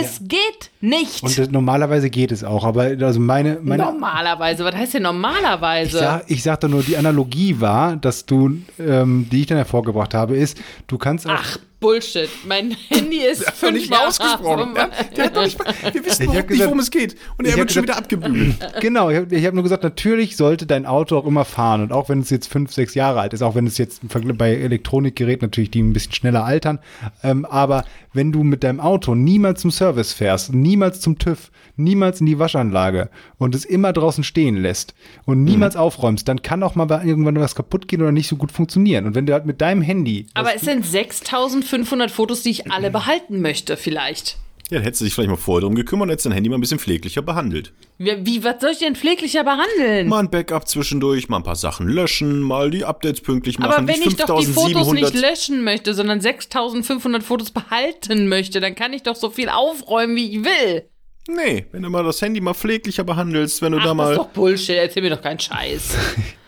Es geht nicht. Und das, normalerweise geht es auch, aber also meine, meine normalerweise. Was heißt denn ich, normalerweise? sag, ich sagte nur, die Analogie war, dass du, ähm, die ich dann hervorgebracht habe, ist, du kannst auch Ach, Bullshit. Mein Handy ist Der hat doch nicht mal ausgesprochen. Ja, der hat doch nicht mal, wir wissen überhaupt nicht, worum es geht. Und ich er wird schon wieder abgebügelt. Genau, ich habe hab nur gesagt, natürlich sollte dein Auto auch immer fahren. Und auch wenn es jetzt fünf, sechs Jahre alt ist, auch wenn es jetzt bei Elektronikgeräten natürlich, die ein bisschen schneller altern. Ähm, aber wenn du mit deinem Auto niemals zum Service fährst, niemals zum TÜV, niemals in die Waschanlage und es immer draußen stehen lässt und niemals aufräumst, dann kann auch mal bei- irgendwann was kaputt gehen oder nicht so gut funktionieren. Und wenn du halt mit deinem Handy. Aber es sind 6500 Fotos, die ich alle behalten möchte, vielleicht. Ja, dann hättest du dich vielleicht mal vorher drum gekümmert und hättest dein Handy mal ein bisschen pfleglicher behandelt. Wie, wie was soll ich denn pfleglicher behandeln? Mal ein Backup zwischendurch, mal ein paar Sachen löschen, mal die Updates pünktlich machen. Aber wenn ich doch die Fotos 5700 nicht löschen möchte, sondern 6500 Fotos behalten möchte, dann kann ich doch so viel aufräumen, wie ich will. Nee, wenn du mal das Handy mal pfleglicher behandelst, wenn du Ach, da das mal. ist doch Bullshit. Erzähl mir doch keinen Scheiß.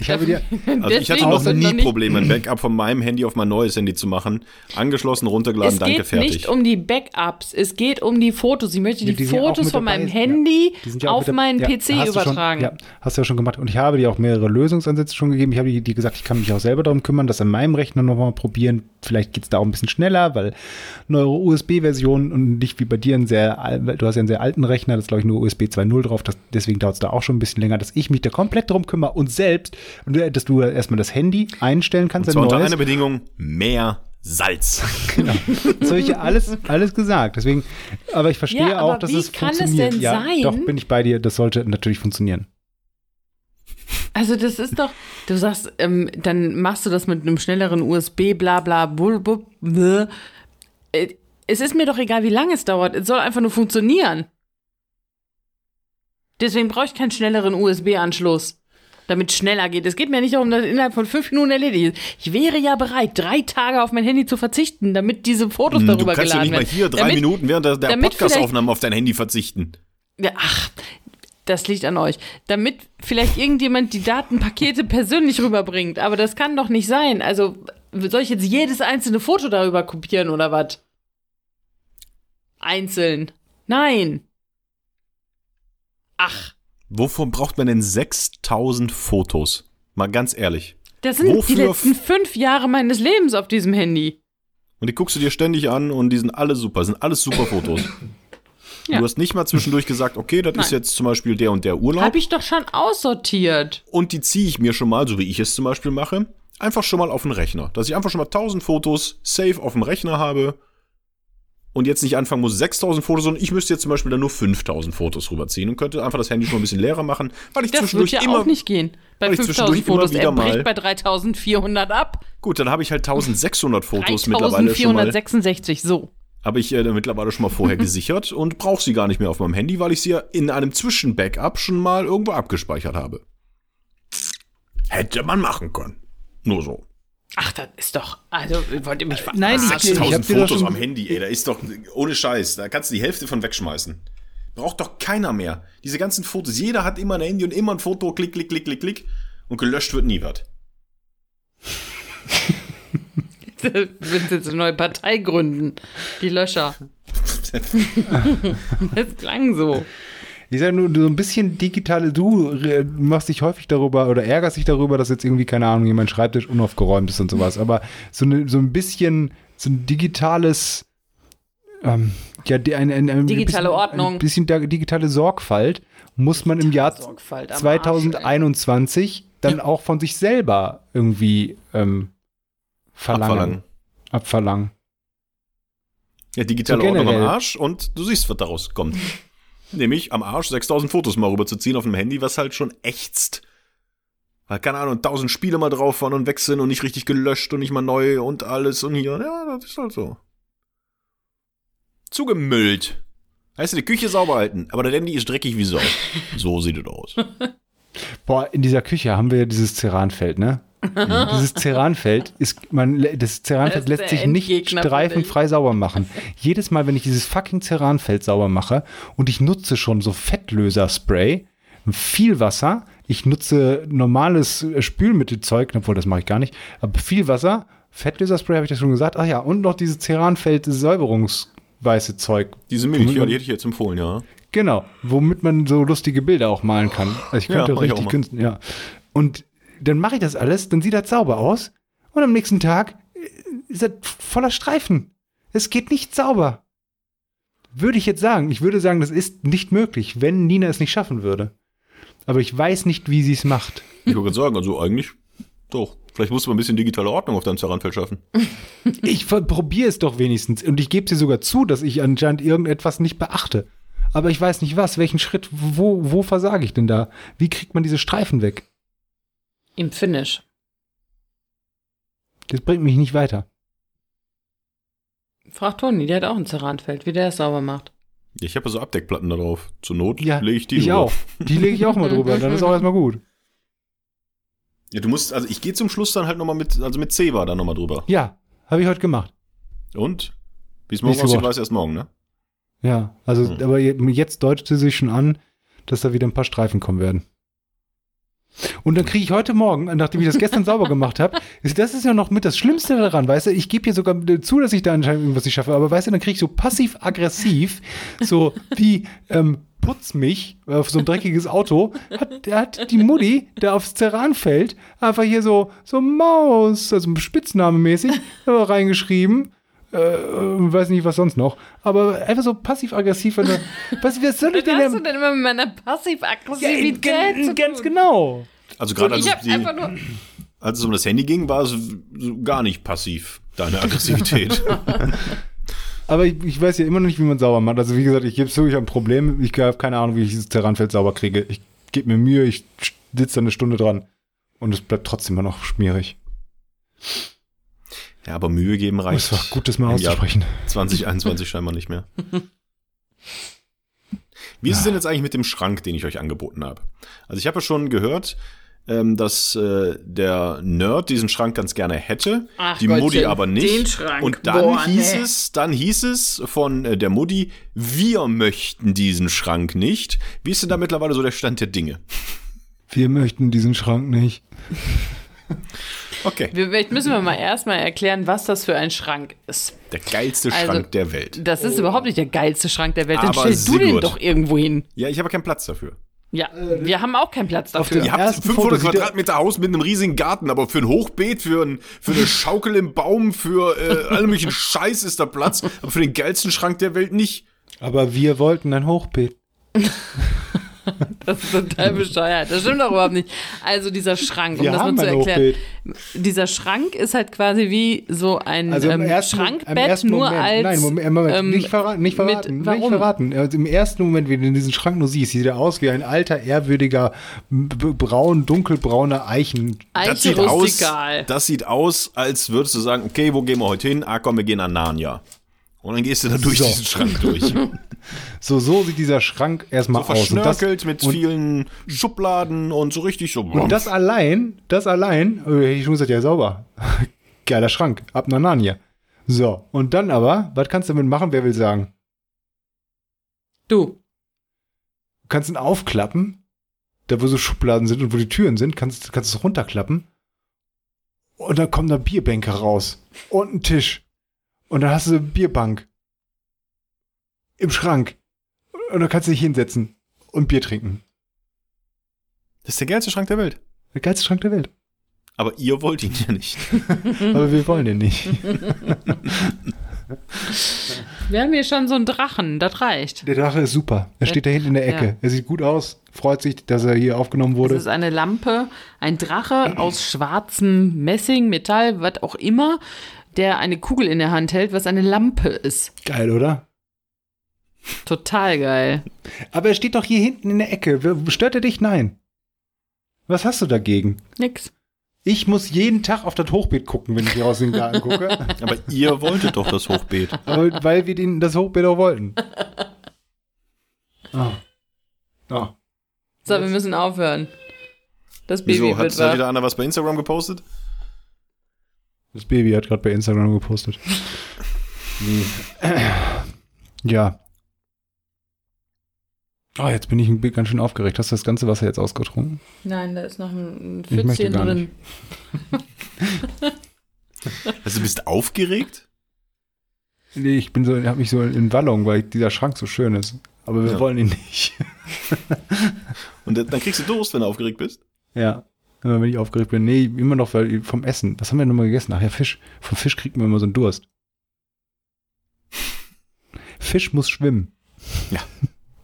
Ich habe dir. Also ich hatte noch nie Probleme, ein Backup von meinem Handy auf mein neues Handy zu machen. Angeschlossen, runtergeladen, Es danke, geht fertig. nicht um die Backups, es geht um die Fotos. Ich möchte die, die ja Fotos von dabei. meinem Ja. Handy ja auch auf meinen ja, PC du schon- übertragen. ja, hast du ja schon gemacht. Und ich habe dir auch mehrere Lösungsansätze schon gegeben. Ich habe dir gesagt, ich kann mich auch selber darum kümmern, das an meinem Rechner nochmal probieren. Vielleicht geht es da auch ein bisschen schneller, weil neuere USB-Version und nicht wie bei dir ein sehr, du hast ja einen sehr alten Rechner, das ist glaube ich nur USB 2.0 drauf, das, deswegen dauert es da auch schon ein bisschen länger, dass ich mich da komplett drum kümmere und selbst, und du- dass du erstmal das Handy einstellen kannst, Und zwar ein unter einer Bedingung, mehr Salz. Das habe ich ja alles, alles gesagt. Deswegen, aber ich verstehe Ja, auch, aber dass wie es kann es funktioniert. denn ja, sein? Doch, bin ich bei dir, das sollte natürlich funktionieren. Also das ist doch, du sagst, ähm, dann machst du das mit einem schnelleren USB, bla bla, bul, bul, bläh. Äh, Es ist mir doch egal, wie lange es dauert. Es soll einfach nur funktionieren. Deswegen brauche ich keinen schnelleren USB-Anschluss, damit es schneller geht. Es geht mir nicht darum, dass innerhalb von fünf Minuten erledigt ist. Ich wäre ja bereit, drei Tage auf mein Handy zu verzichten, damit diese Fotos Hm, Du darüber kannst ja geladen nicht mal werden. hier drei damit, Minuten während der, der Podcast-Aufnahme auf dein Handy verzichten. Ja, ach, das liegt an euch. Damit vielleicht irgendjemand die Datenpakete persönlich rüberbringt. Aber das kann doch nicht sein. Also, soll ich jetzt jedes einzelne Foto darüber kopieren oder was? Einzeln. Nein. Ach, Wovor braucht man denn 6000 Fotos? Mal ganz ehrlich. das sind die Wofür letzten fünf Jahre meines Lebens auf diesem Handy. Und die guckst du dir ständig an und die sind alle super, sind alles super Fotos. Ja. Du hast nicht mal zwischendurch gesagt, okay, das ist Nein. jetzt zum Beispiel der und der Urlaub. Hab ich doch schon aussortiert. und die ziehe ich mir schon mal, so wie ich es zum Beispiel mache, einfach schon mal auf den Rechner. Dass ich einfach schon mal 1000 Fotos safe auf dem Rechner habe und jetzt nicht anfangen muss 6000 Fotos, sondern ich müsste jetzt zum Beispiel dann nur 5000 Fotos rüberziehen und könnte einfach das Handy schon ein bisschen leerer machen, weil ich Das zwischendurch ja immer auch nicht gehen. Bei weil ich 5000 zwischendurch immer Fotos, er bricht bei 3400 ab. Gut, dann habe ich halt 1600 Fotos mittlerweile schon mal. 3466, so. Habe ich äh, mittlerweile schon mal vorher gesichert und brauche sie gar nicht mehr auf meinem Handy, weil ich sie ja in einem Zwischenbackup schon mal irgendwo abgespeichert habe. Hätte man machen können. Nur so. Ach, das ist doch. Also, wollt ihr mich verarschen? Nein, ich- 6000 dir das Fotos am Handy, ey, da ist doch, ohne Scheiß, da kannst du die Hälfte von wegschmeißen. Braucht doch keiner mehr. Diese ganzen Fotos, jeder hat immer ein Handy und immer ein Foto, klick, klick, klick, klick, klick. Und gelöscht wird nie was. Willst jetzt eine neue Partei gründen? Die Löscher. das klang so. Ich sage nur, so ein bisschen digitale, du äh, machst dich häufig darüber oder ärgerst dich darüber, dass jetzt irgendwie, keine Ahnung, jemand Schreibtisch unaufgeräumt ist und sowas. Aber so, eine, so ein bisschen, so ein digitales, ähm, ja, ein, ein, ein Digitale bisschen, Ordnung. Ein bisschen digitale Sorgfalt muss man im Jahr Sorgfalt am 2021 dann auch von sich selber irgendwie ähm, verlangen. Abverlangen. Abverlangen. Ja, digitale So Ordnung am. Arsch und du siehst, was daraus kommt. Nämlich am Arsch 6000 Fotos mal rüberzuziehen auf dem Handy, was halt schon ächzt. Weil, keine Ahnung, 1000 Spiele mal drauf waren und weg sind und nicht richtig gelöscht und nicht mal neu und alles und hier. Ja, das ist halt so. Zugemüllt. Heißt, die Küche sauber halten, aber der Handy ist dreckig wie Sau. So sieht es aus. Boah, in dieser Küche haben wir ja dieses Ceranfeld, ne? Dieses Ceranfeld ist, man, das Ceranfeld Das lässt sich nicht streifenfrei sauber machen. Jedes Mal, wenn ich dieses fucking Ceranfeld sauber mache und ich nutze schon so Fettlöser-Spray, viel Wasser, ich nutze normales äh, Spülmittelzeug, obwohl das mache ich gar nicht, aber viel Wasser, Fettlöser-Spray habe ich das schon gesagt, ach ja, und noch dieses Ceranfeld-Säuberungsweiße Zeug, Diese Milch, ja, die hätte ich jetzt empfohlen, ja. Genau, womit man so lustige Bilder auch malen kann. Also ich Ja, könnte auch richtig künsten, ja. Und dann mache ich das alles, dann sieht das sauber aus und am nächsten Tag äh, ist das voller Streifen. Es geht nicht sauber. Würde ich jetzt sagen, ich würde sagen, das ist nicht möglich, wenn Nina es nicht schaffen würde. Aber ich weiß nicht, wie sie es macht. Ich wollte gerade sagen, also eigentlich doch. Vielleicht musst du mal ein bisschen digitale Ordnung auf deinem Zerranfeld schaffen. Ich probiere es doch wenigstens und ich gebe dir sogar zu, dass ich anscheinend irgendetwas nicht beachte. Aber ich weiß nicht was, welchen Schritt, wo, wo versage ich denn da? Wie kriegt man diese Streifen weg? Im Finish. Das bringt mich nicht weiter. Frag Toni, der hat auch ein Ceranfeld, wie der es sauber macht. Ich habe so Abdeckplatten da drauf. Zur Not Ja, lege ich die ich drüber. auch. Die lege ich auch mal drüber, dann ist auch erstmal gut. Ja, du musst, also ich gehe zum Schluss dann halt nochmal mit, also mit Zebra dann nochmal drüber. Ja, habe ich heute gemacht. Und? Wie es morgen aussieht, weiß erst morgen, ne? Ja, also, Hm. aber je- jetzt deutete sich schon an, dass da wieder ein paar Streifen kommen werden. Und dann kriege ich heute Morgen, nachdem ich das gestern sauber gemacht habe, ist, das ist ja noch mit das Schlimmste daran, weißt du, ich gebe hier sogar zu, dass ich da anscheinend irgendwas nicht schaffe, aber weißt du, dann kriege ich so passiv-aggressiv, so wie, ähm, putz mich auf so ein dreckiges Auto, hat, der hat die Mutti, der aufs Terran fällt, einfach hier so, so Maus, also spitznamemäßig, reingeschrieben. Äh, äh, weiß nicht, was sonst noch. Aber einfach so passiv-aggressiv. wenn du- Was, was soll ich Was denn? hast du denn immer mit meiner Ja, Passiv-Aggressivität zu ganz tun? genau. Also gerade als, als es um das Handy ging, war es so gar nicht passiv, deine Aggressivität. Aber ich, ich weiß ja immer noch nicht, wie man sauber macht. Also wie gesagt, ich gebe zu, ich habe ein Problem. Ich habe keine Ahnung, wie ich dieses Terranfeld sauber kriege. Ich gebe mir Mühe, ich sitze da eine Stunde dran. Und es bleibt trotzdem immer noch schmierig. Ja, aber Mühe geben reicht. Es war gut, das mal auszusprechen. 2021 scheinbar nicht mehr. Wie ist es denn jetzt eigentlich mit dem Schrank, den ich euch angeboten habe? Also ich habe ja schon gehört, ähm, dass äh, der Nerd diesen Schrank ganz gerne hätte, Ach die Gottchen, Mutti aber nicht. den Schrank. Und dann Boah, hieß nee. es, dann hieß es von äh, der Mutti, wir möchten diesen Schrank nicht. Wie ist denn da mittlerweile so der Stand der Dinge? Wir möchten diesen Schrank nicht. Okay, Wir, vielleicht müssen wir mal erstmal erklären, was das für ein Schrank ist. der geilste Also- Schrank der Welt. Das ist überhaupt nicht der geilste Schrank der Welt. Dann Aber stell du den Sigurd. doch irgendwo hin. Ja, ich habe keinen Platz dafür. Ja, wir haben auch keinen Platz dafür. dem- Ihr habt ersten 500 Foto sieht er- Quadratmeter Haus mit einem riesigen Garten, aber für ein Hochbeet, für, ein, für eine Schaukel im Baum, für äh, alle möglichen Scheiß ist da Platz, aber für den geilsten Schrank der Welt nicht. Aber wir wollten ein Hochbeet. Das ist total bescheuert. Das stimmt doch überhaupt nicht. Also dieser Schrank, um Wir das mal zu erklären. Hochbeet. Dieser Schrank ist halt quasi wie so ein Also im ähm, ersten, im Schrankbett, ersten nur Moment, als. nein, Moment, Moment ähm, nicht verraten, nicht mit- verraten, nicht warum? verraten. Also Im ersten Moment, wenn du diesen Schrank nur siehst, sieht er aus wie ein alter, ehrwürdiger, braun, dunkelbrauner Eichen. Das sieht, aus, das sieht aus, als würdest du sagen, okay, wo gehen wir heute hin? Ah, komm, wir gehen an Narnia. Und dann gehst du da durch So. diesen Schrank durch. So, so sieht dieser Schrank erstmal So aus. Und das, verschnörkelt mit und, vielen Schubladen und so richtig so. und das allein, das allein, oh, hätte ich schon gesagt, ja, sauber. Geiler Schrank, ab nach Narnia. So, und dann aber, was kannst du damit machen, wer will sagen? Du. Du kannst ihn aufklappen, da wo so Schubladen sind und wo die Türen sind, kannst, kannst du es runterklappen. Und dann kommen da Bierbänke raus. Und ein Tisch. Und dann hast du eine Bierbank. Im Schrank. Und dann kannst du dich hinsetzen und Bier trinken. Das ist der geilste Schrank der Welt. Der geilste Schrank der Welt. Aber ihr wollt ihn ja nicht. Aber wir wollen den nicht. Wir haben hier schon so einen Drachen, das reicht. Der Drache ist super. Er steht da hinten in der Ecke. Ja. Er sieht gut aus. Freut sich, dass er hier aufgenommen Das wurde. ist eine Lampe, ein Drache aus schwarzem Messing, Metall, was auch immer, der eine Kugel in der Hand hält, was eine Lampe ist. Geil, oder? Total geil. Aber er steht doch hier hinten in der Ecke. Stört er dich? Nein. Was hast du dagegen? Nix. Ich muss jeden Tag auf das Hochbeet gucken, wenn ich hier aus dem Garten gucke. Aber ihr wolltet doch das Hochbeet. Aber weil wir den, das Hochbeet auch wollten. Ah. Ah. So, wir müssen aufhören. Das Baby Wieso? Hat, wird hat wach. wieder einer was bei Instagram gepostet? Das Baby hat gerade bei Instagram gepostet. Ja. Oh, jetzt bin ich ein bisschen ganz schön aufgeregt. Hast du das ganze Wasser jetzt ausgetrunken? Nein, da ist noch ein Pfützchen drin. Also du bist aufgeregt? Nee, ich bin so, habe mich so in Wallung, weil dieser Schrank so schön ist. Aber wir Ja. wollen ihn nicht. Und dann dann kriegst du Durst, wenn du aufgeregt bist? Ja. Immer wenn ich aufgeregt bin. Nee, immer noch weil vom Essen. Was haben wir nochmal gegessen? Ach ja, Fisch. Vom Fisch kriegt man immer so einen Durst. Fisch muss schwimmen.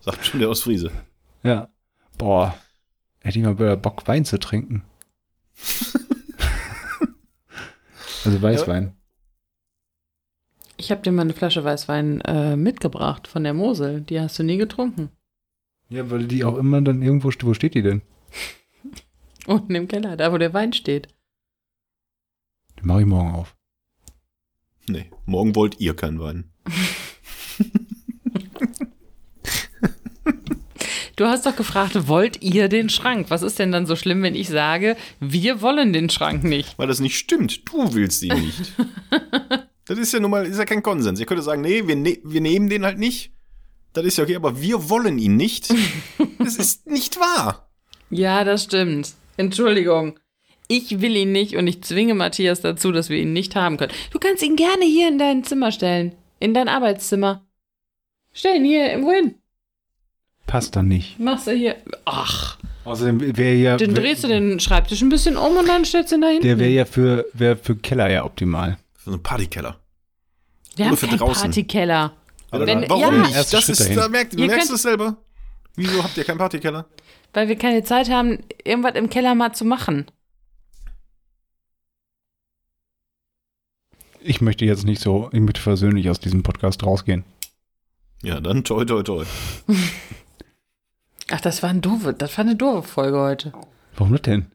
Sagt schon der aus Friese. Ja. Boah. Hätte ich mal Bock, Wein zu trinken. also Weißwein. Ich habe dir mal eine Flasche Weißwein äh, mitgebracht von der Mosel. Die hast du nie getrunken. Ja. weil die auch immer dann irgendwo, st- wo steht die denn? Unten im Keller, da wo der Wein steht. Die mache ich morgen auf. Nee, morgen wollt ihr keinen Wein. Du hast doch gefragt, wollt ihr den Schrank? Was ist denn dann so schlimm, wenn ich sage, wir wollen den Schrank nicht? Weil das nicht stimmt. Du willst ihn nicht. das ist ja nun mal, ist ja kein Konsens. Ihr könntet sagen, nee, wir, ne wir nehmen den halt nicht. Das ist ja okay, aber wir wollen ihn nicht. Das ist nicht wahr. Ja, das stimmt. Entschuldigung. Ich will ihn nicht und ich zwinge Matthias dazu, dass wir ihn nicht haben können. Du kannst ihn gerne hier in dein Zimmer stellen. In dein Arbeitszimmer. Stell ihn hier irgendwo hin. Passt dann nicht. Machst du hier. Ach. Außerdem wäre ja. Dann drehst du den Schreibtisch ein bisschen um und dann stellst du ihn da hinten. Der wäre ja für, wär für Keller ja optimal. So ein Partykeller. Wir nur haben für keinen draußen. Partykeller. Aber Wenn- warum ja. nicht? Das Schritt ist, dahin. da merkt, du merkst könnt- es selber. Wieso habt ihr keinen Partykeller? Weil wir keine Zeit haben, irgendwas im Keller mal zu machen. Ich möchte jetzt nicht so, ich möchte versöhnlich aus diesem Podcast rausgehen. Ja, dann toi, toi, toi. Ach, das war ein doofe, das war eine doofe Folge heute. Warum das denn?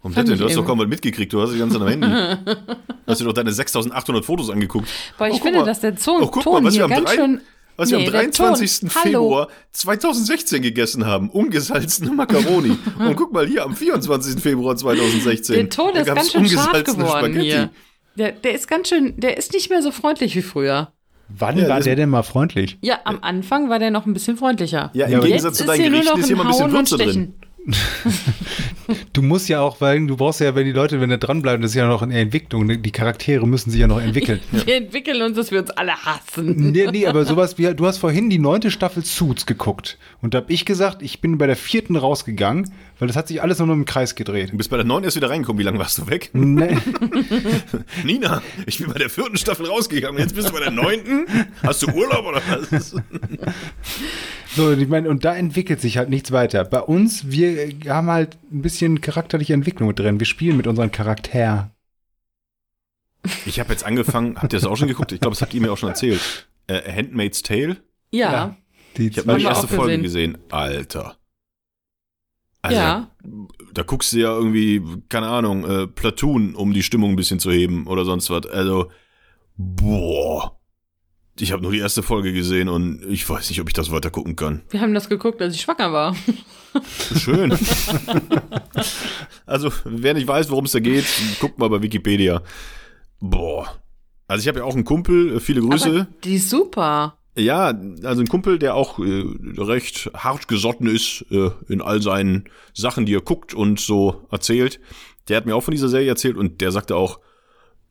Warum das denn? Du hast doch kaum was mitgekriegt. Du hast die ganze Zeit am Handy. Du hast dir doch deine 6800 Fotos angeguckt. Boah, ich Oh, finde, mal. dass der Ton, Oh, guck mal, Ton was wir hier ganz drei- schön. Was Nee, wir am der 23. Ton. Hallo. Februar 2016 gegessen haben. Ungesalzene Macaroni. Und guck mal hier am 24. Februar 2016. Der Ton ist ganz schön scharf geworden Spaghetti. hier. Der, der ist ganz schön, der ist nicht mehr so freundlich wie früher. Wann Ja, war der denn mal freundlich? Ja, am Anfang war der noch ein bisschen freundlicher. Ja, im Gegensatz Jetzt zu ist deinen hier nur Gerichten noch ist hier mal ein bisschen Würze drin. Du musst ja auch, weil du brauchst ja, wenn die Leute, wenn da dranbleiben, das ist ja noch in der Entwicklung. Die Charaktere müssen sich ja noch entwickeln. Wir entwickeln uns, dass wir uns alle hassen. nee, nee, aber sowas wie, du hast vorhin die neunte Staffel Suits geguckt. Und da hab ich gesagt, ich bin bei der vierten rausgegangen, weil das hat sich alles nur noch im Kreis gedreht. Du bist bei der 9 erst wieder reingekommen. Wie lange warst du weg? Nee, Nina, ich bin bei der vierten Staffel rausgegangen. Jetzt bist du bei der neunten? Hast du Urlaub oder was? So, ich meine, und da entwickelt sich halt nichts weiter. Bei uns, wir haben halt ein bisschen charakterliche Entwicklung drin. Wir spielen mit unseren Charakter. Ich habe jetzt angefangen, habt ihr das auch schon geguckt? Ich glaube, das habt ihr mir auch schon erzählt. Äh, Handmaid's Tale? Ja. Ja. Die Ich habe mal die erste Folge gesehen. gesehen. Alter. Also, ja. Da guckst du ja irgendwie, keine Ahnung, äh, Platoon, um die Stimmung ein bisschen zu heben oder sonst was. Also, boah. Ich habe nur die erste Folge gesehen und ich weiß nicht, ob ich das weiter gucken kann. Wir haben das geguckt, als ich schwanger war. Schön. also, wer nicht weiß, worum es da geht, guckt mal bei Wikipedia. Boah. Also ich habe ja auch einen Kumpel, äh, viele Grüße. Aber die ist super. Ja, also ein Kumpel, der auch äh, recht hart gesotten ist äh, in all seinen Sachen, die er guckt und so erzählt. Der hat mir auch von dieser Serie erzählt und der sagte auch,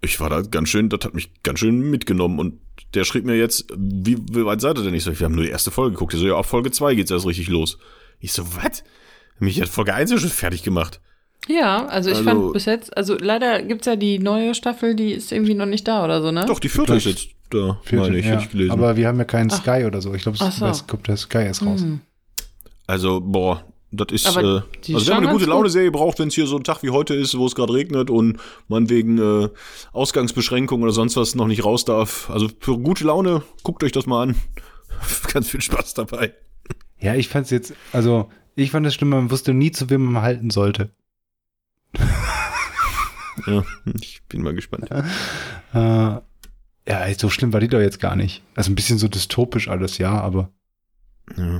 ich war da ganz schön, das hat mich ganz schön mitgenommen und der schrieb mir jetzt, wie, wie weit seid ihr denn? Ich so, wir haben nur die erste Folge geguckt. Er so, ja, auf Folge 2 geht's erst richtig los. Ich so, was? Mich hat Folge 1 ja schon fertig gemacht. Ja, also ich Also- fand bis jetzt, also leider gibt's ja die neue Staffel, die ist irgendwie noch nicht da oder so, ne? Doch, die vierte ist jetzt da, meine ich, ja. hätte ich gelesen. Aber wir haben ja keinen Sky oder so. Ich glaube, Ach so. es kommt der Sky erst raus. Hm. Also, boah, das ist, äh, also wenn man eine gute Laune-Serie braucht, wenn es hier so ein Tag wie heute ist, wo es gerade regnet und man wegen äh, Ausgangsbeschränkungen oder sonst was noch nicht raus darf. Also für gute Laune, guckt euch das mal an. Ganz viel Spaß dabei. Ja, ich fand es jetzt, also ich fand es schlimm, man wusste nie, zu wem man halten sollte. Ja, ich bin mal gespannt. Äh, ja, so schlimm war die doch jetzt gar nicht. Also ein bisschen so dystopisch alles, ja, aber Ja,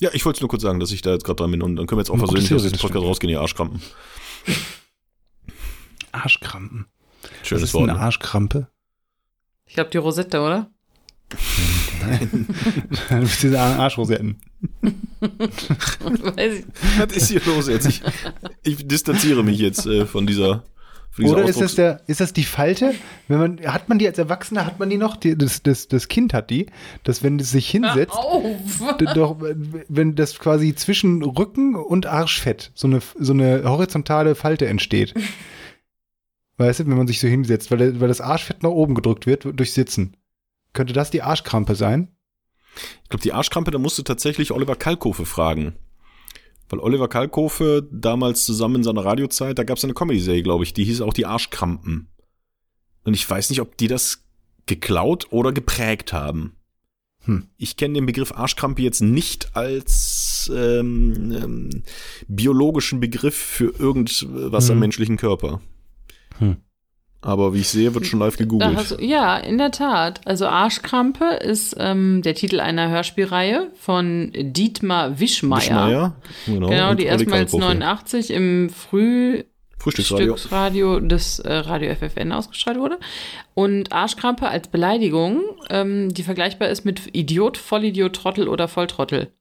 ja ich wollte nur kurz sagen, dass ich da jetzt gerade dran bin und dann können wir jetzt auch versöhnlich aus das Podcast rausgehen, ihr Arschkrampen. Arschkrampen. Was Schönes ist Wort. eine ne? Arschkrampe? Ich glaube die Rosette, oder? Du bist diese Arschrosetten. Weiß ich. Was ist hier los jetzt? Ich, ich distanziere mich jetzt äh, von dieser, Oder ist das Ausdrucks- der, ist das die Falte? Wenn man, hat man die als Erwachsener, hat man die noch? Die, das, das, das Kind hat die, dass wenn es sich hinsetzt, doch, wenn das quasi zwischen Rücken und Arschfett so eine, so eine horizontale Falte entsteht. Weißt du, wenn man sich so hinsetzt, weil, der- weil das Arschfett nach oben gedrückt wird durch Sitzen. Könnte das die Arschkrampe sein? Ich glaube, die Arschkrampe, da musst du tatsächlich Oliver Kalkofe fragen. Weil Oliver Kalkofe damals zusammen in seiner Radiozeit, da gab es eine Comedy-Serie, glaube ich, die hieß auch die Arschkrampen. Und ich weiß nicht, ob die das geklaut oder geprägt haben. Hm. Ich kenne den Begriff Arschkrampe jetzt nicht als ähm, ähm, biologischen Begriff für irgendwas am Hm. menschlichen Körper. Hm. Aber wie ich sehe, wird schon live gegoogelt. du, ja, in der Tat. Also Arschkrampe ist ähm, der Titel einer Hörspielreihe von Dietmar Wischmeier. Wischmeier, genau, Genau, die erstmals Kalkofe. 89 im Frühstücksradio. Frühstücksradio des äh, Radio FFN ausgestrahlt wurde. Und Arschkrampe als Beleidigung, ähm, die vergleichbar ist mit Idiot, Vollidiot, Trottel oder Volltrottel.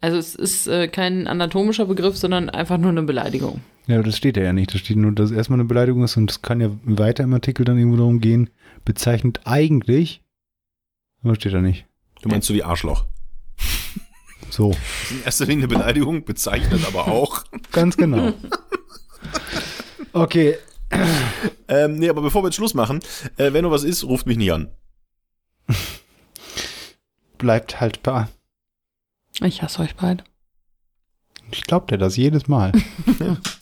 Also es ist äh, kein anatomischer Begriff, sondern einfach nur eine Beleidigung. Ja, aber das steht ja nicht. Da steht nur, dass es erstmal eine Beleidigung ist und es kann ja weiter im Artikel dann irgendwo darum gehen, bezeichnet eigentlich, aber steht da nicht. Du meinst so wie Arschloch. So, In erster Linie eine Beleidigung, bezeichnet aber auch. ganz genau. Okay, ähm, nee, aber bevor wir jetzt Schluss machen, äh, wenn noch was ist, ruft mich nicht an. bleibt haltbar. Ich hasse euch beide. Ich glaube dir das jedes Mal.